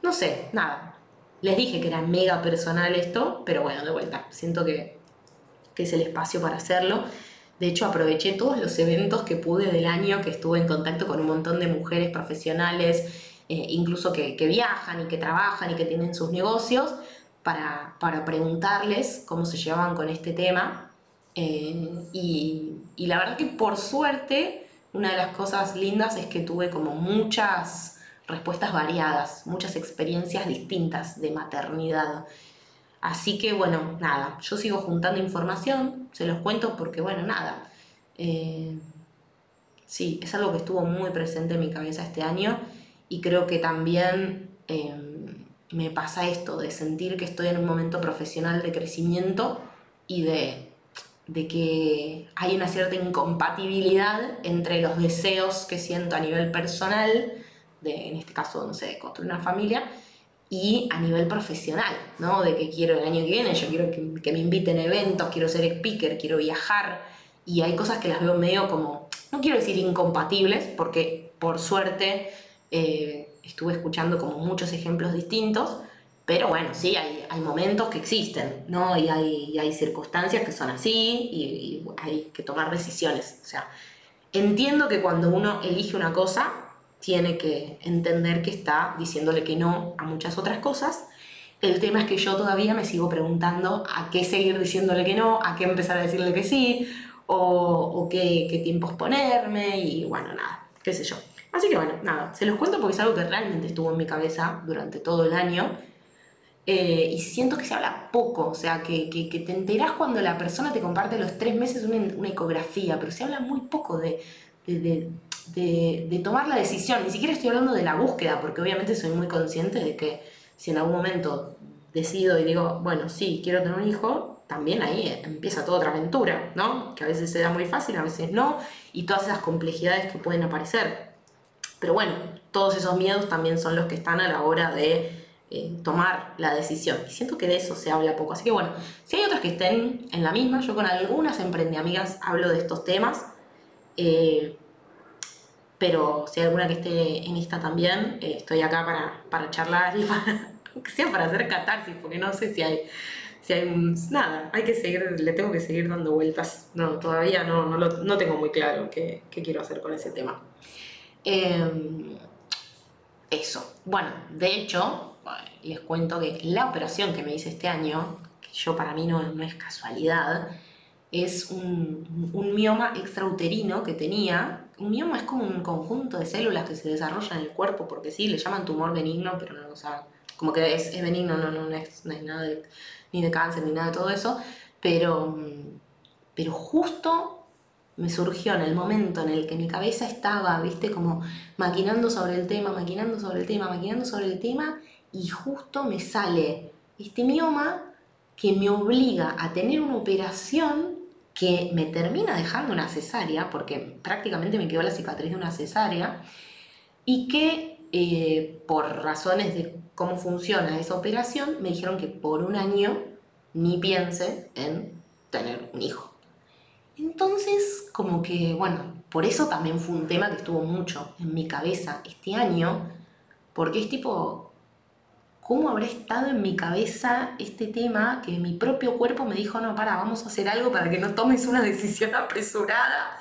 no sé, nada. Les dije que era mega personal esto, pero bueno, de vuelta, siento que, que es el espacio para hacerlo. De hecho, aproveché todos los eventos que pude del año, que estuve en contacto con un montón de mujeres profesionales, eh, incluso que, viajan y que trabajan y que tienen sus negocios, para, para preguntarles cómo se llevaban con este tema. Eh, y, y la verdad que por suerte, una de las cosas lindas es que tuve como muchas respuestas variadas, muchas experiencias distintas de maternidad. Así que bueno, nada, yo sigo juntando información, se los cuento porque bueno, nada. Eh, sí, es algo que estuvo muy presente en mi cabeza este año y creo que también em, me pasa esto de sentir que estoy en un momento profesional de crecimiento y de, de que hay una cierta incompatibilidad entre los deseos que siento a nivel personal, de, en este caso, no sé, de construir una familia, y a nivel profesional, ¿no? De que quiero el año que viene, yo quiero que, me inviten a eventos, quiero ser speaker, quiero viajar, y hay cosas que las veo medio como, no quiero decir incompatibles, porque por suerte eh, estuve escuchando como muchos ejemplos distintos, pero bueno, sí, hay, hay momentos que existen, ¿no? Y hay, hay circunstancias que son así y, y hay que tomar decisiones. O sea, entiendo que cuando uno elige una cosa, tiene que entender que está diciéndole que no a muchas otras cosas. El tema es que yo todavía me sigo preguntando a qué seguir diciéndole que no, a qué empezar a decirle que sí, o, o qué, qué tiempos ponerme, y bueno, nada, qué sé yo. Así que bueno, nada, se los cuento porque es algo que realmente estuvo en mi cabeza durante todo el año. Eh, y siento que se habla poco, o sea, que, que, te enterás cuando la persona te comparte los tres meses una, una ecografía, pero se habla muy poco de, de, de, de, tomar la decisión. Ni siquiera estoy hablando de la búsqueda, porque obviamente soy muy consciente de que si en algún momento decido y digo, bueno, sí, quiero tener un hijo, también ahí empieza toda otra aventura, ¿no? Que a veces se da muy fácil, a veces no, y todas esas complejidades que pueden aparecer. Pero bueno, todos esos miedos también son los que están a la hora de eh, tomar la decisión. Y siento que de eso se habla poco. Así que bueno, si hay otras que estén en la misma, yo con algunas emprendeamigas hablo de estos temas. Eh, pero si hay alguna que esté en esta también, eh, estoy acá para, para charlar y para, sea para hacer catarsis, porque no sé si hay, si hay nada, hay que seguir, le tengo que seguir dando vueltas. No, todavía no, no, lo, no tengo muy claro qué, qué quiero hacer con ese tema. Eh, eso. Bueno, de hecho, les cuento que la operación que me hice este año, que yo para mí no, es casualidad, es un, mioma extrauterino que tenía. Un mioma es como un conjunto de células que se desarrollan en el cuerpo, porque sí, le llaman tumor benigno, pero no, o sea, como que es, benigno, no, no, no, es, nada ni de cáncer ni nada de todo eso, pero, pero justo me surgió en el momento en el que mi cabeza estaba, viste, como maquinando sobre el tema, maquinando sobre el tema, maquinando sobre el tema, y justo me sale este mioma que me obliga a tener una operación que me termina dejando una cesárea, porque prácticamente me quedó la cicatriz de una cesárea, y que eh, por razones de cómo funciona esa operación, me dijeron que por un año ni piense en tener un hijo. Entonces, como que, bueno, por eso también fue un tema que estuvo mucho en mi cabeza este año, porque es tipo, ¿cómo habrá estado en mi cabeza este tema que mi propio cuerpo me dijo, no, para, vamos a hacer algo para que no tomes una decisión apresurada?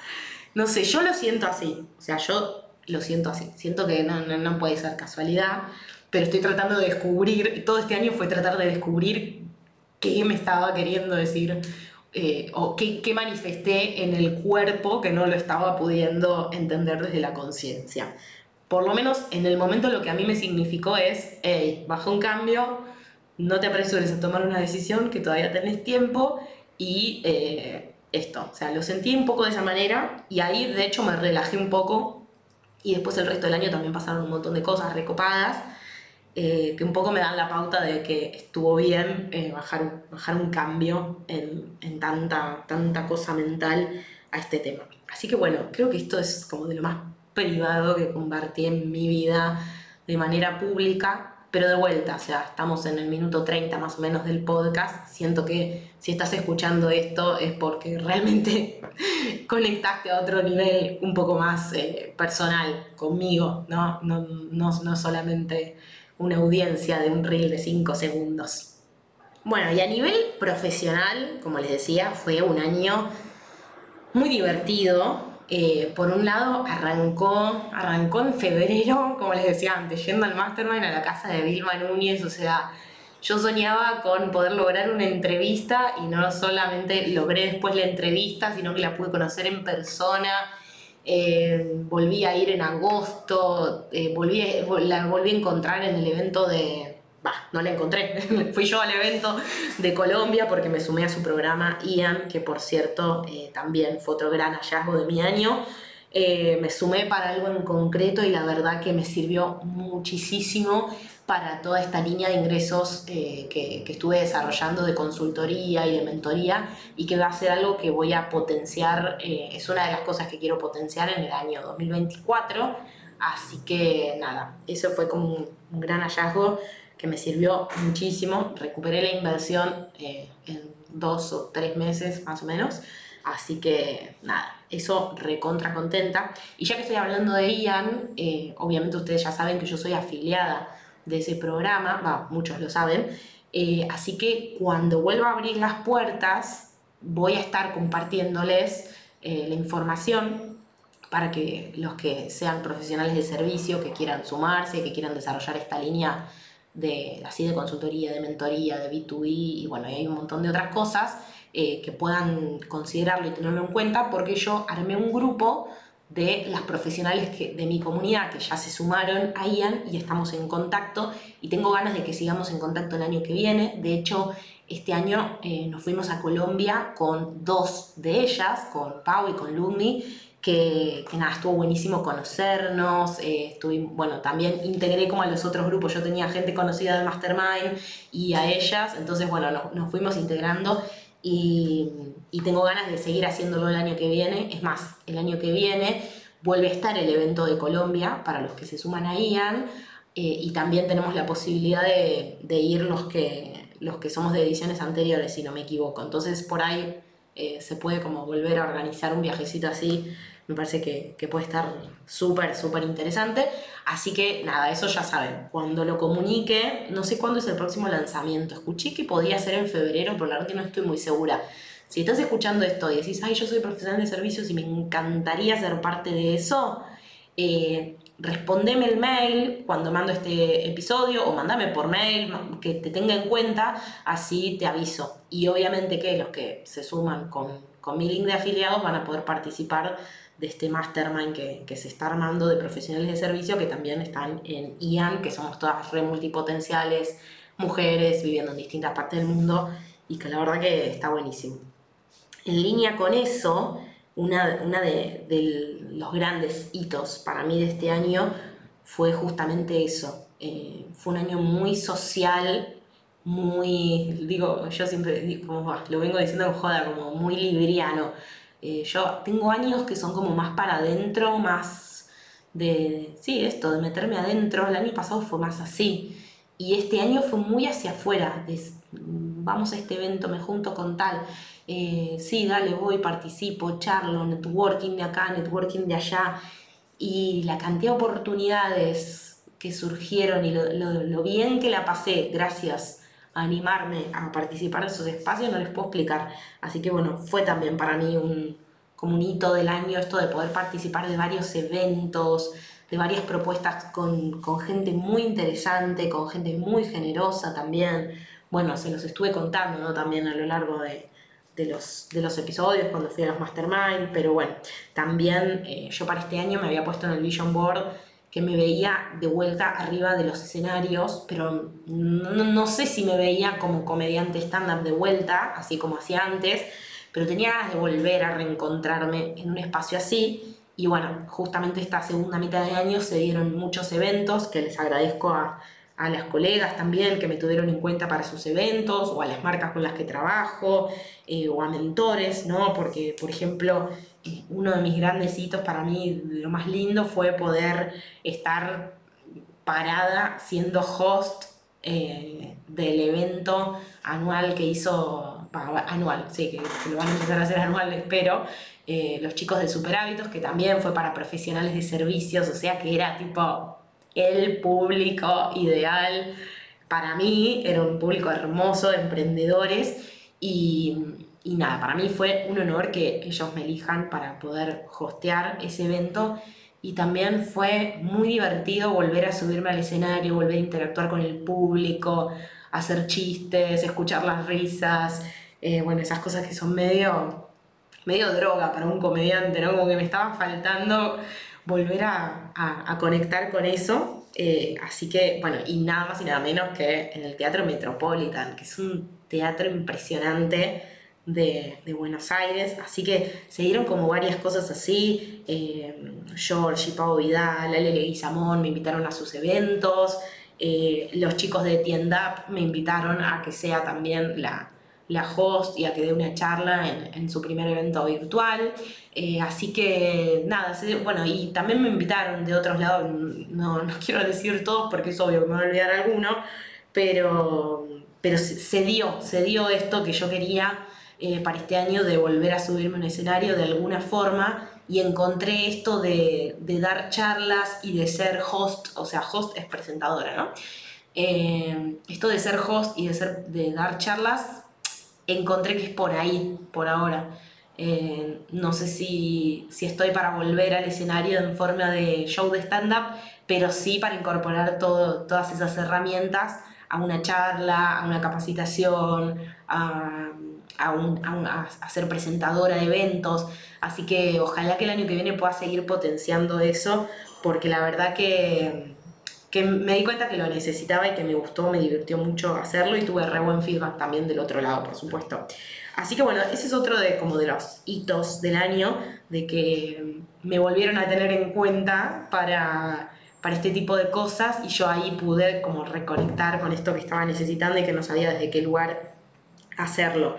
No sé, yo lo siento así, o sea, yo lo siento así, siento que no, no, no puede ser casualidad, pero estoy tratando de descubrir, todo este año fue tratar de descubrir qué me estaba queriendo decir eh, o qué, qué, manifesté en el cuerpo que no lo estaba pudiendo entender desde la conciencia. Por lo menos en el momento lo que a mí me significó es, hey, baja un cambio, no te apresures a tomar una decisión, que todavía tenés tiempo y eh, esto. O sea, lo sentí un poco de esa manera y ahí de hecho me relajé un poco y después el resto del año también pasaron un montón de cosas recopadas eh, que un poco me dan la pauta de que estuvo bien eh, bajar, bajar un cambio en, en, tanta, tanta cosa mental a este tema. Así que bueno, creo que esto es como de lo más privado que compartí en mi vida de manera pública, pero de vuelta, o sea, estamos en el minuto 30 más o menos del podcast, siento que si estás escuchando esto es porque realmente conectaste a otro nivel un poco más eh, personal conmigo, ¿no? No, no, no solamente una audiencia de un reel de 5 segundos. Bueno, y a nivel profesional, como les decía, fue un año muy divertido. Eh, por un lado, arrancó, arrancó en febrero, como les decía antes, yendo al Mastermind a la casa de Vilma Núñez, o sea, yo soñaba con poder lograr una entrevista y no solamente logré después la entrevista, sino que la pude conocer en persona. Eh, volví a ir en agosto, eh, volví, la volví a encontrar en el evento de, no la encontré, fui yo al evento de Colombia porque me sumé a su programa Ian, que por cierto eh, también fue otro gran hallazgo de mi año. Eh, me sumé para algo en concreto y la verdad que me sirvió muchísimo para toda esta línea de ingresos eh, que, que, estuve desarrollando de consultoría y de mentoría y que va a ser algo que voy a potenciar, es una de las cosas que quiero potenciar en el año 2024. Así que nada, eso fue como un, un gran hallazgo que me sirvió muchísimo. Recuperé la inversión eh, en dos o tres meses más o menos. Así que nada, eso recontra contenta. Y ya que estoy hablando de Ian, eh, obviamente ustedes ya saben que yo soy afiliada de ese programa, muchos lo saben. Eh, así que cuando vuelva a abrir las puertas, voy a estar compartiéndoles la información para que los que sean profesionales de servicio, que quieran sumarse, que quieran desarrollar esta línea de, así de consultoría, de mentoría, de B2B y bueno, hay un montón de otras cosas eh, que puedan considerarlo y tenerlo en cuenta porque yo armé un grupo de las profesionales que, de mi comunidad que ya se sumaron a IAN y estamos en contacto y tengo ganas de que sigamos en contacto el año que viene. De hecho, este año eh, nos fuimos a Colombia con dos de ellas, con Pau y con Lumi, que, nada, estuvo buenísimo conocernos, eh, bueno, también integré como a los otros grupos, yo tenía gente conocida del Mastermind y a ellas, entonces bueno, nos, fuimos integrando y, tengo ganas de seguir haciéndolo el año que viene, es más, el año que viene vuelve a estar el evento de Colombia para los que se suman a IAN eh, y también tenemos la posibilidad de, ir los que, los que somos de ediciones anteriores, si no me equivoco, entonces por ahí... Eh, se puede como volver a organizar un viajecito así me parece que, puede estar súper, súper interesante. Así que nada, eso ya saben. Cuando lo comunique, no sé cuándo es el próximo lanzamiento. Escuché que podía ser en febrero, pero la verdad que no estoy muy segura. Si estás escuchando esto y decís, ay, yo soy profesional de servicios y me encantaría ser parte de eso, eh, respondeme el mail cuando mando este episodio o mandame por mail que te tenga en cuenta, así te aviso. Y obviamente que los que se suman con, con mi link de afiliados van a poder participar de este mastermind que, que, se está armando de profesionales de servicio que también están en IAN, que somos todas re multipotenciales, mujeres viviendo en distintas partes del mundo y que la verdad que está buenísimo. En línea con eso, una, una de, los grandes hitos para mí de este año fue justamente eso. Eh, fue un año muy social, muy, digo, yo siempre como, lo vengo diciendo en joda, como muy libriano eh, yo tengo años que son como más para adentro, más de, sí, esto, de meterme adentro. El año pasado fue más así. Y este año fue muy hacia afuera. vamos a este evento, me junto con tal. Eh, sí, dale, voy, participo, charlo, networking de acá, networking de allá. Y la cantidad de oportunidades que surgieron y lo bien que la pasé gracias animarme a participar en esos espacios, no les puedo explicar. Así que bueno, fue también para mí un, como hito del año esto de poder participar de varios eventos, de varias propuestas con, con gente muy interesante, con gente muy generosa también. Bueno, se los estuve contando ¿no? también a lo largo de, de los, de los episodios cuando fui a los Mastermind, pero bueno, también eh, yo para este año me había puesto en el Vision Board que me veía de vuelta arriba de los escenarios, pero no, sé si me veía como comediante stand-up de vuelta, así como hacía antes, pero tenía ganas de volver a reencontrarme en un espacio así. Y bueno, justamente esta segunda mitad de año se dieron muchos eventos que les agradezco a, a las colegas también que me tuvieron en cuenta para sus eventos, o a las marcas con las que trabajo, eh, o a mentores, ¿no? Porque, por ejemplo, uno de mis grandes hitos para mí, lo más lindo, fue poder estar parada siendo host eh, del evento anual que hizo, anual, sí, que, lo van a empezar a hacer anual, espero, eh, los chicos de Super Hábitos, que también fue para profesionales de servicios, o sea que era tipo el público ideal. Para mí era un público hermoso de emprendedores y, y nada, para mí fue un honor que ellos me elijan para poder hostear ese evento y también fue muy divertido volver a subirme al escenario, volver a interactuar con el público, hacer chistes, escuchar las risas, eh, bueno, esas cosas que son medio, medio droga para un comediante, ¿no? Como que me estaba faltando volver a, a, conectar con eso. Eh, así que, bueno, y nada más y nada menos que en el Teatro Metropolitan, que es un teatro impresionante de, Buenos Aires, así que se dieron como varias cosas así, eh, George y Pau Vidal, Ale Leguizamón me invitaron a sus eventos, eh, los chicos de Tienda me invitaron a que sea también la, la host y a que dé una charla en, su primer evento virtual. Eh, así que nada, bueno, y también me invitaron de otros lados, no, no quiero decir todos porque es obvio que me voy a olvidar alguno, pero, pero se dio, se dio esto que yo quería eh, para este año de volver a subirme a un escenario de alguna forma y encontré esto de, dar charlas y de ser host, o sea, host es presentadora, ¿no? Eh, esto de ser host y de, ser, de dar charlas, encontré que es por ahí, por ahora. Eh, no sé si, si, estoy para volver al escenario en forma de show de stand-up, pero sí para incorporar todo, todas esas herramientas a una charla, a una capacitación, a a, ser presentadora de eventos, así que ojalá que el año que viene pueda seguir potenciando eso, porque la verdad que, que me di cuenta que lo necesitaba y que me gustó, me divirtió mucho hacerlo y tuve re buen feedback también del otro lado, por supuesto. Así que bueno, ese es otro de como de los hitos del año, de que me volvieron a tener en cuenta para, para este tipo de cosas y yo ahí pude como reconectar con esto que estaba necesitando y que no sabía desde qué lugar hacerlo.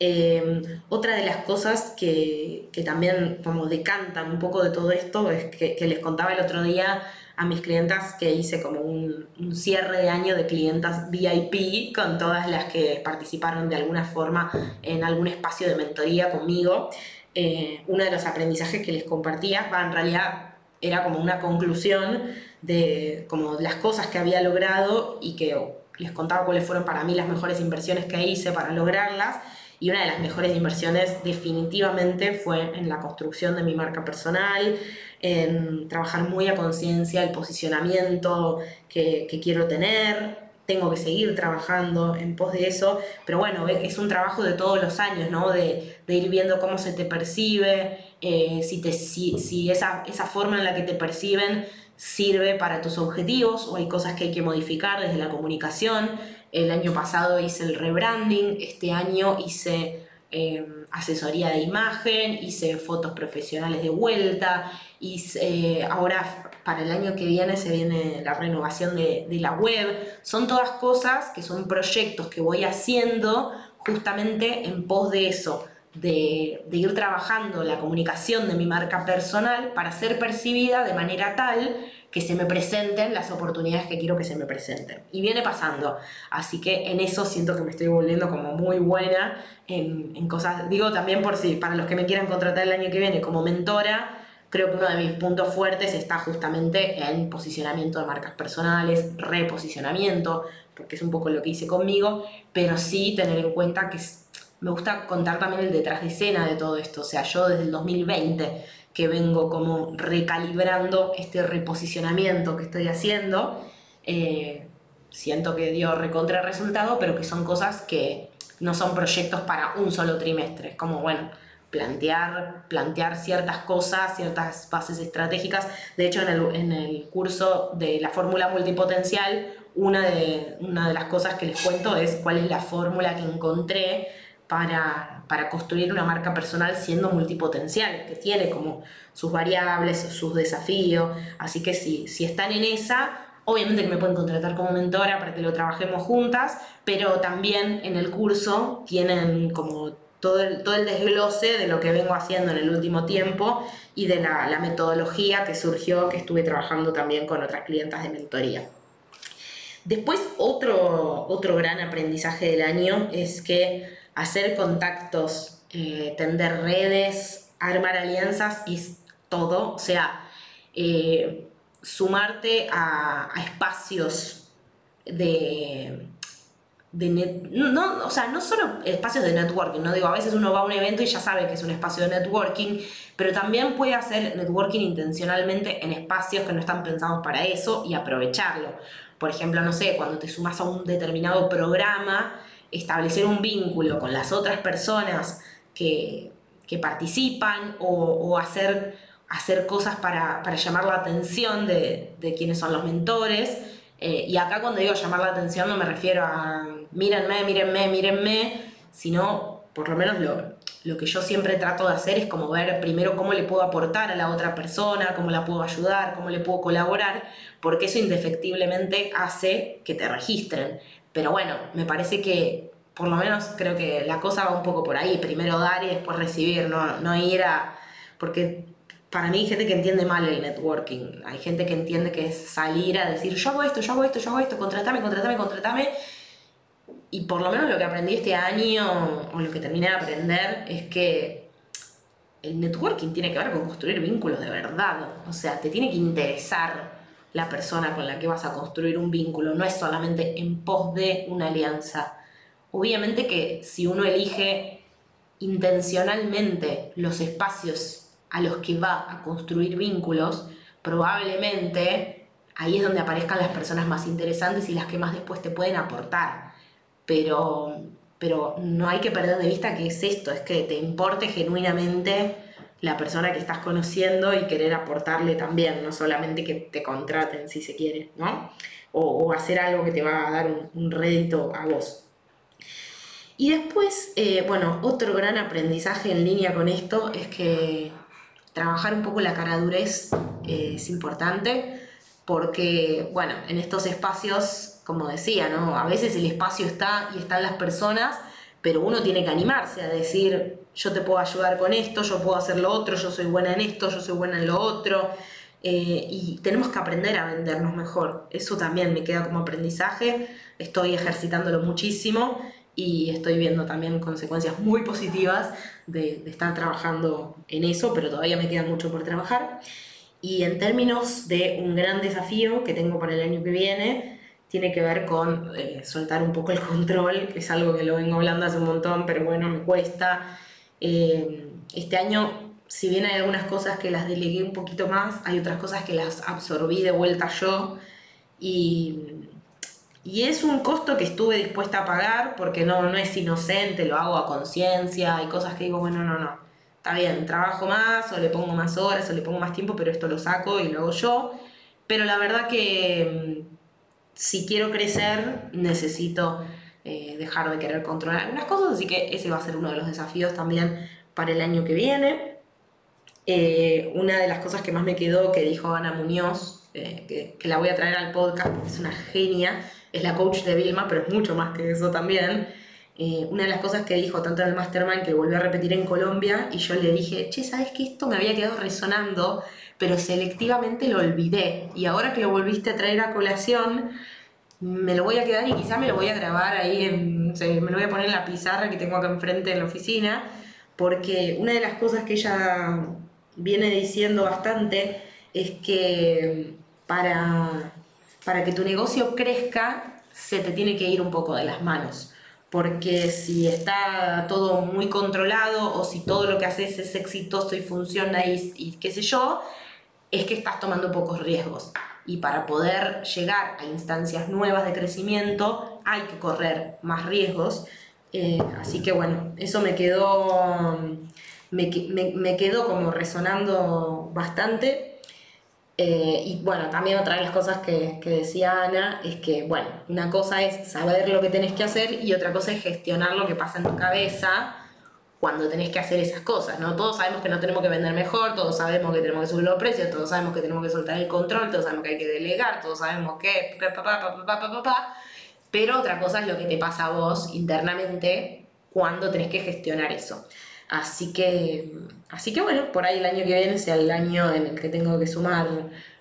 Em, otra de las cosas que, también como decantan un poco de todo esto es que, les contaba el otro día a mis clientas que hice como un, cierre de año de clientas VIP con todas las que participaron de alguna forma en algún espacio de mentoría conmigo. Eh, uno de los aprendizajes que les compartía, va, en realidad era como una conclusión de como las cosas que había logrado y que les contaba cuáles fueron para mí las mejores inversiones que hice para lograrlas y una de las mejores inversiones definitivamente fue en la construcción de mi marca personal, en trabajar muy a conciencia el posicionamiento que, quiero tener. Tengo que seguir trabajando en pos de eso, pero bueno, es un trabajo de todos los años, ¿no? De, ir viendo cómo se te percibe, eh, si, te, si, si esa, esa forma en la que te perciben sirve para tus objetivos o hay cosas que hay que modificar desde la comunicación. El año pasado hice el rebranding, este año hice em, asesoría de imagen, hice fotos profesionales de vuelta, eh, ahora para el año que viene se viene la renovación de, de la web. Son todas cosas que son proyectos que voy haciendo justamente en pos de eso, de, de, ir trabajando la comunicación de mi marca personal para ser percibida de manera tal que se me presenten las oportunidades que quiero que se me presenten. Y viene pasando. Así que en eso siento que me estoy volviendo como muy buena en, en cosas. Digo también por si, para los que me quieran contratar el año que viene como mentora, creo que uno de mis puntos fuertes está justamente en posicionamiento de marcas personales, reposicionamiento, porque es un poco lo que hice conmigo, pero sí tener en cuenta que me gusta contar también el detrás de escena de todo esto. O sea, yo desde el 2020 que vengo como recalibrando este reposicionamiento que estoy haciendo, eh, siento que dio recontra resultado, pero que son cosas que no son proyectos para un solo trimestre. Es como, bueno, plantear, plantear ciertas cosas, ciertas bases estratégicas. De hecho, en el, en el curso de la fórmula multipotencial, una de, una de las cosas que les cuento es cuál es la fórmula que encontré para, para, construir una marca personal siendo multipotencial, que tiene como sus variables, sus desafíos. Así que si, si están en esa, obviamente me pueden contratar como mentora para que lo trabajemos juntas, pero también en el curso tienen como todo el, todo el desglose de lo que vengo haciendo en el último tiempo y de la, la metodología que surgió, que estuve trabajando también con otras clientas de mentoría. Después, otro, otro gran aprendizaje del año es que hacer contactos, eh, tender redes, armar alianzas es todo. O sea, eh, sumarte a, espacios de, no, o sea, no solo espacios de networking, no digo, a veces uno va a un evento y ya sabe que es un espacio de networking, pero también puede hacer networking intencionalmente en espacios que no están pensados para eso y aprovecharlo. Por ejemplo, no sé, cuando te sumas a un determinado programa, establecer un vínculo con las otras personas que, participan o, hacer, hacer cosas para, llamar la atención de, de quienes son los mentores. Eh, y acá cuando digo llamar la atención no me refiero a mírenme, mírenme, mírenme, sino por lo menos lo, lo que yo siempre trato de hacer es como ver primero cómo le puedo aportar a la otra persona, cómo la puedo ayudar, cómo le puedo colaborar, porque eso indefectiblemente hace que te registren. Pero bueno, me parece que por lo menos creo que la cosa va un poco por ahí, primero dar y después recibir, no, no ir a... porque para mí hay gente que entiende mal el networking, hay gente que entiende que es salir a decir yo hago esto, yo hago esto, yo hago esto, contratame, contratame, contratame. Y por lo menos lo que aprendí este año, o lo que terminé de aprender, es que el networking tiene que ver con construir vínculos de verdad. O sea, te tiene que interesar la persona con la que vas a construir un vínculo, no es solamente en pos de una alianza Obviamente que si uno elige intencionalmente los espacios a los que va a construir vínculos, probablemente ahí es donde aparezcan las personas más interesantes y las que más después te pueden aportar. Pero, pero no hay que perder de vista que es esto, es que te importe genuinamente la persona que estás conociendo y querer aportarle también, no solamente que te contraten si se quiere, ¿no? O, hacer algo que te va a dar un, un rédito a vos. Y después, eh, bueno, otro gran aprendizaje en línea con esto es que trabajar un poco la cara durez eh, es importante porque, bueno, en estos espacios, como decía, ¿no? A veces el espacio está y están las personas, pero uno tiene que animarse a decir, yo te puedo ayudar con esto, yo puedo hacer lo otro, yo soy buena en esto, yo soy buena en lo otro. Eh, y tenemos que aprender a vendernos mejor. Eso también me queda como aprendizaje. Estoy ejercitándolo muchísimo y estoy viendo también consecuencias muy positivas de, estar trabajando en eso, pero todavía me queda mucho por trabajar. Y en términos de un gran desafío que tengo para el año que viene, tiene que ver con eh, soltar un poco el control, que es algo que lo vengo hablando hace un montón, pero bueno, me cuesta. Eh, este año, si bien hay algunas cosas que las delegué un poquito más, hay otras cosas que las absorbí de vuelta yo y y es un costo que estuve dispuesta a pagar porque no, no es inocente, lo hago a conciencia, hay cosas que digo, bueno, no, no, está bien, trabajo más o le pongo más horas o le pongo más tiempo, pero esto lo saco y lo hago yo. Pero la verdad que si quiero crecer necesito eh, dejar de querer controlar algunas cosas, así que ese va a ser uno de los desafíos también para el año que viene. Eh, una de las cosas que más me quedó que dijo Ana Muñoz, eh, que, que, la voy a traer al podcast es una genia, es la coach de Vilma, pero es mucho más que eso también. Una de las cosas que dijo tanto en el Mastermind que volvió a repetir en Colombia y yo le dije, che, ¿sabes que esto me había quedado resonando, pero selectivamente lo olvidé? Y ahora que lo volviste a traer a colación, me lo voy a quedar y quizá me lo voy a grabar ahí, en, me lo voy a poner en la pizarra que tengo acá enfrente en la oficina, porque una de las cosas que ella viene diciendo bastante es que para para que tu negocio crezca, se te tiene que ir un poco de las manos. Porque si está todo muy controlado o si todo lo que haces es exitoso y funciona y, qué sé yo, es que estás tomando pocos riesgos. Y para poder llegar a instancias nuevas de crecimiento hay que correr más riesgos. Eh, así que bueno, eso me quedó, me, me quedó como resonando bastante eh, y bueno, también otra de las cosas que, que, decía Ana es que, bueno, una cosa es saber lo que tenés que hacer y otra cosa es gestionar lo que pasa en tu cabeza cuando tenés que hacer esas cosas, ¿no? Todos sabemos que no tenemos que vender mejor, todos sabemos que tenemos que subir los precios, todos sabemos que tenemos que soltar el control, todos sabemos que hay que delegar, todos sabemos que... Pero otra cosa es lo que te pasa a vos internamente cuando tenés que gestionar eso. Así que, así que bueno, por ahí el año que viene sea el año en el que tengo que sumar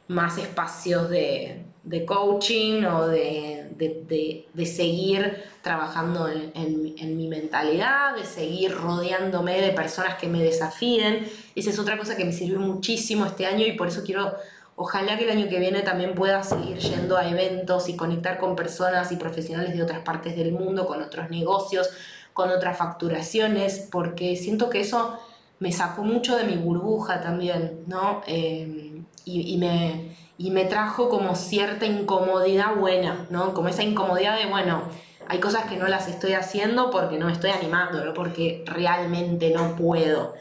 más espacios de, coaching o de, seguir trabajando en, mi mentalidad, de seguir rodeándome de personas que me desafíen. Esa es otra cosa que me sirvió muchísimo este año y por eso quiero Ojalá que el año que viene también pueda seguir yendo a eventos y conectar con personas y profesionales de otras partes del mundo, con otros negocios, con otras facturaciones, porque siento que eso me sacó mucho de mi burbuja también, ¿no? Eh, y, me, y me trajo como cierta incomodidad buena, ¿no? Como esa incomodidad de, bueno, hay cosas que no las estoy haciendo porque no me estoy animando, ¿no? Porque realmente no puedo.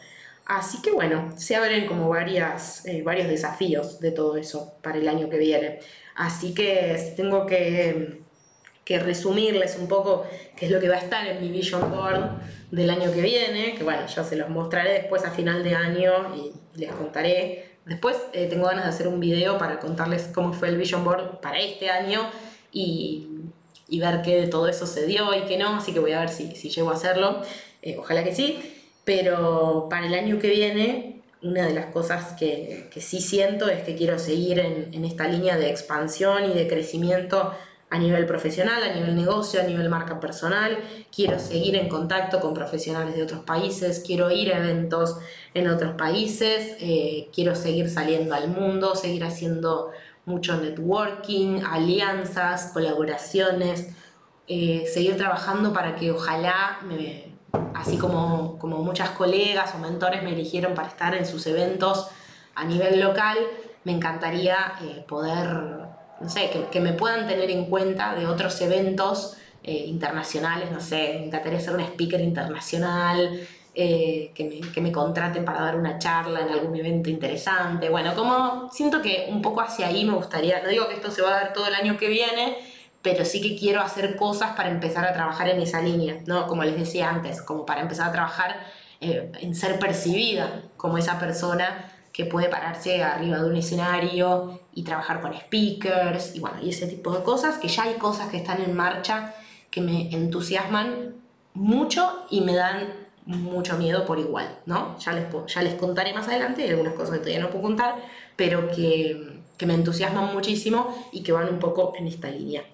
Así que bueno, se abren como varias, eh, varios desafíos de todo eso para el año que viene. Así que tengo que, que, resumirles un poco qué es lo que va a estar en mi Vision Board del año que viene, que bueno, ya se los mostraré después a final de año y, les contaré. Después eh, tengo ganas de hacer un video para contarles cómo fue el Vision Board para este año y, ver qué de todo eso se dio y qué no, así que voy a ver si, si llego a hacerlo. Eh, ojalá que sí. Pero para el año que viene, una de las cosas que, que sí siento es que quiero seguir en, en, esta línea de expansión y de crecimiento a nivel profesional, a nivel negocio, a nivel marca personal. Quiero seguir en contacto con profesionales de otros países, quiero ir a eventos en otros países, eh, quiero seguir saliendo al mundo, seguir haciendo mucho networking, alianzas, colaboraciones, eh, seguir trabajando para que ojalá me, así como, como muchas colegas o mentores me eligieron para estar en sus eventos a nivel local, me encantaría eh, poder, no sé, que, me puedan tener en cuenta de otros eventos eh, internacionales, no sé, me encantaría ser un speaker internacional, eh, que, me, que, me, contraten para dar una charla en algún evento interesante. Bueno, como siento que un poco hacia ahí me gustaría, no digo que esto se va a dar todo el año que viene, pero sí que quiero hacer cosas para empezar a trabajar en esa línea, ¿no? Como les decía antes, como para empezar a trabajar eh, en ser percibida como esa persona que puede pararse arriba de un escenario y trabajar con speakers y bueno, y ese tipo de cosas, que ya hay cosas que están en marcha que me entusiasman mucho y me dan mucho miedo por igual, ¿no? Ya les, ya les contaré más adelante, hay algunas cosas que todavía no puedo contar, pero que, que me entusiasman muchísimo y que van un poco en esta línea.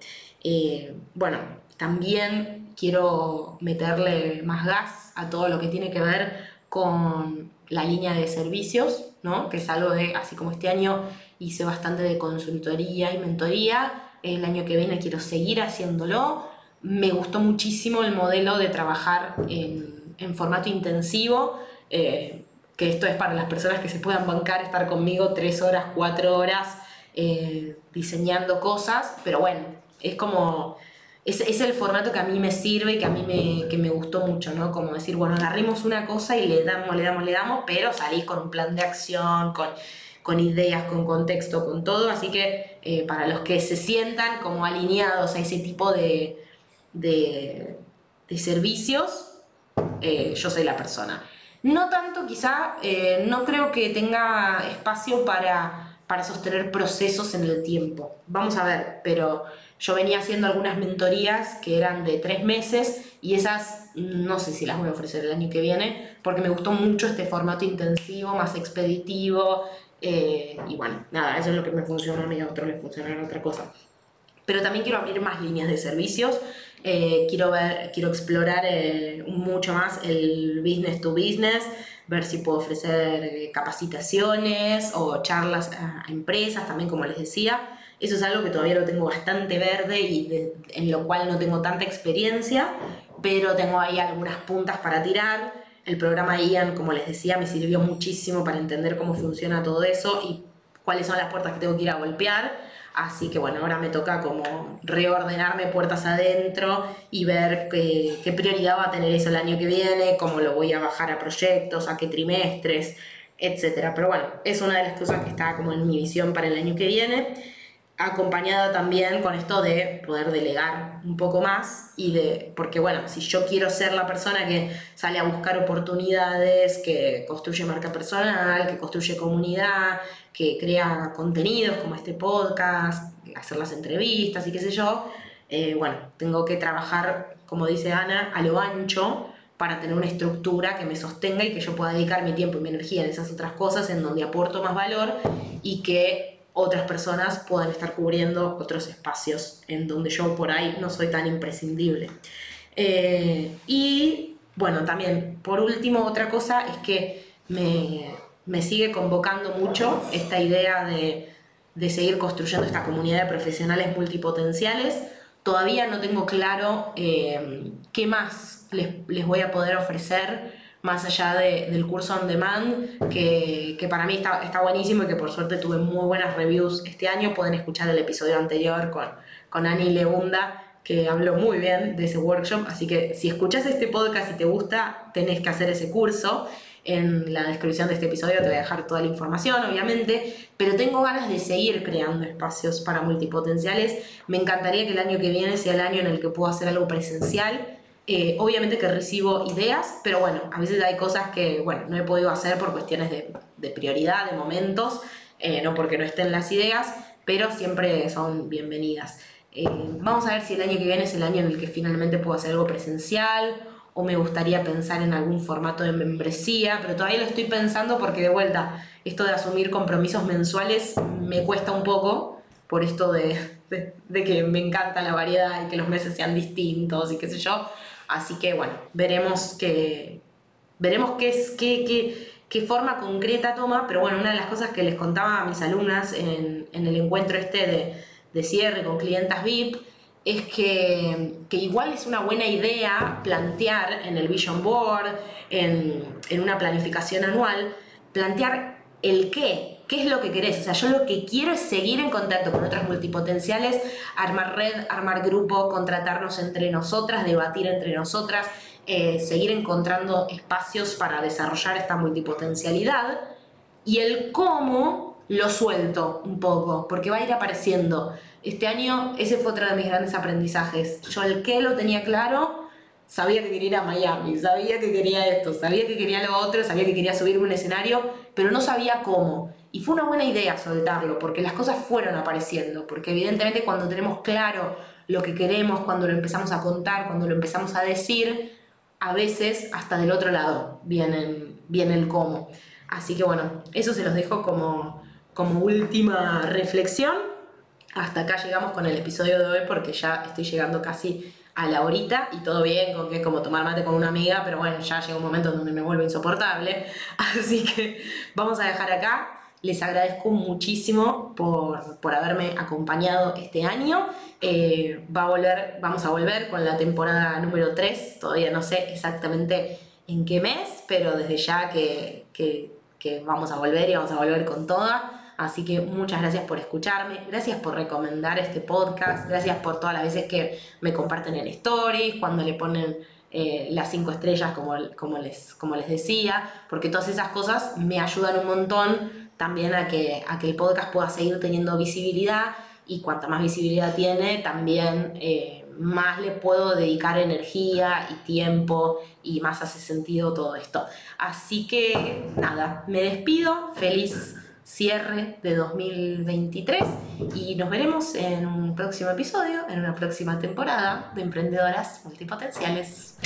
Eh, bueno, también quiero meterle más gas a todo lo que tiene que ver con la línea de servicios, ¿no? que es algo de, así como este año hice bastante de consultoría y mentoría, el año que viene quiero seguir haciéndolo. Me gustó muchísimo el modelo de trabajar en, en formato intensivo, eh, que esto es para las personas que se puedan bancar estar conmigo tres horas, cuatro horas eh, diseñando cosas, pero bueno, es como, es, es, el formato que a mí me sirve y que a mí me, que me gustó mucho, ¿no? Como decir, bueno, agarremos una cosa y le damos, le damos, le damos, pero salís con un plan de acción, con, con ideas, con contexto, con todo, así que eh, para los que se sientan como alineados a ese tipo de, de, de servicios, eh, yo soy la persona. No tanto, quizá, eh, no creo que tenga espacio para, para sostener procesos en el tiempo. Vamos a ver, pero yo venía haciendo algunas mentorías que eran de tres meses y esas no sé si las voy a ofrecer el año que viene porque me gustó mucho este formato intensivo, más expeditivo eh, y bueno, nada, eso es lo que me funcionó a mí, a otro le funcionará otra cosa. Pero también quiero abrir más líneas de servicios, eh, quiero, ver, quiero explorar eh, mucho más el business to business, ver si puedo ofrecer capacitaciones o charlas a empresas, también como les decía. Eso es algo que todavía lo tengo bastante verde y en lo cual no tengo tanta experiencia, pero tengo ahí algunas puntas para tirar. El programa IAN, como les decía, me sirvió muchísimo para entender cómo funciona todo eso y cuáles son las puertas que tengo que ir a golpear. Así que bueno, ahora me toca como reordenarme puertas adentro y ver qué, prioridad va a tener eso el año que viene, cómo lo voy a bajar a proyectos, a qué trimestres, etc. Pero bueno, es una de las cosas que está como en mi visión para el año que viene acompañada también con esto de poder delegar un poco más y de, porque bueno, si yo quiero ser la persona que sale a buscar oportunidades, que construye marca personal, que construye comunidad, que crea contenidos como este podcast, hacer las entrevistas y qué sé yo, eh, bueno, tengo que trabajar, como dice Ana, a lo ancho para tener una estructura que me sostenga y que yo pueda dedicar mi tiempo y mi energía en esas otras cosas en donde aporto más valor y que otras personas puedan estar cubriendo otros espacios en donde yo por ahí no soy tan imprescindible. Eh, y bueno, también por último otra cosa es que me, me sigue convocando mucho esta idea de de seguir construyendo esta comunidad de profesionales multipotenciales. Todavía no tengo claro eh, qué más les, les, voy a poder ofrecer más allá de, del curso on demand, que, que para mí está, está, buenísimo y que por suerte tuve muy buenas reviews este año. Pueden escuchar el episodio anterior con, con Ani Leunda, que habló muy bien de ese workshop. Así que si escuchas este podcast y te gusta, tenés que hacer ese curso. En la descripción de este episodio te voy a dejar toda la información, obviamente, pero tengo ganas de seguir creando espacios para multipotenciales. Me encantaría que el año que viene sea el año en el que pueda hacer algo presencial. Eh, obviamente que recibo ideas, pero bueno, a veces hay cosas que, bueno, no he podido hacer por cuestiones de, de prioridad, de momentos, eh, no porque no estén las ideas, pero siempre son bienvenidas. Eh, vamos a ver si el año que viene es el año en el que finalmente puedo hacer algo presencial o me gustaría pensar en algún formato de membresía, pero todavía lo estoy pensando porque de vuelta, esto de asumir compromisos mensuales me cuesta un poco por esto de, de, que me encanta la variedad y que los meses sean distintos y qué sé yo. Así que bueno, veremos qué, veremos qué, qué, qué, qué forma concreta toma, pero bueno, una de las cosas que les contaba a mis alumnas en, en el encuentro este de, de cierre con clientas VIP es que, igual es una buena idea plantear en el Vision Board, en, una planificación anual, plantear el qué, qué es lo que querés. O sea, yo lo que quiero es seguir en contacto con otras multipotenciales, armar red, armar grupo, contratarnos entre nosotras, debatir entre nosotras, eh, seguir encontrando espacios para desarrollar esta multipotencialidad. Y el cómo lo suelto un poco, porque va a ir apareciendo. Este año ese fue otro de mis grandes aprendizajes. Yo el qué lo tenía claro, sabía que quería ir a Miami, sabía que quería esto, sabía que quería lo otro, sabía que quería subirme un escenario, pero no sabía cómo. Y fue una buena idea soltarlo, porque las cosas fueron apareciendo, porque evidentemente cuando tenemos claro lo que queremos, cuando lo empezamos a contar, cuando lo empezamos a decir, a veces hasta del otro lado viene, viene el cómo. Así que bueno, eso se los dejo como, como última reflexión. Hasta acá llegamos con el episodio de hoy porque ya estoy llegando casi a la horita y todo bien con que es como tomar mate con una amiga, pero bueno, ya llega un momento donde me vuelve insoportable. Así que vamos a dejar acá. Les agradezco muchísimo por, por haberme acompañado este año. Eh, va a volver, vamos a volver con la temporada número 3. Todavía no sé exactamente en qué mes, pero desde ya que, que, que vamos a volver y vamos a volver con toda. Así que muchas gracias por escucharme, gracias por recomendar este podcast, gracias por todas las veces que me comparten en stories, cuando le ponen eh, las cinco estrellas como, como, les, como les decía, porque todas esas cosas me ayudan un montón también a que, a que el podcast pueda seguir teniendo visibilidad y cuanta más visibilidad tiene, también eh, más le puedo dedicar energía y tiempo y más hace sentido todo esto. Así que nada, me despido, feliz cierre de 2023 y nos veremos en un próximo episodio, en una próxima temporada de Emprendedoras Multipotenciales.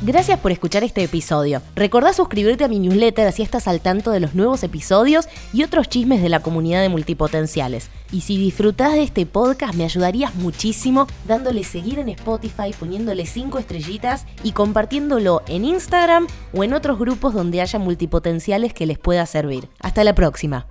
Gracias por escuchar este episodio. Recordá suscribirte a mi newsletter así estás al tanto de los nuevos episodios y otros chismes de la comunidad de multipotenciales. Y si disfrutás de este podcast me ayudarías muchísimo dándole seguir en Spotify, poniéndole 5 estrellitas y compartiéndolo en Instagram o en otros grupos donde haya multipotenciales que les pueda servir. Hasta la próxima.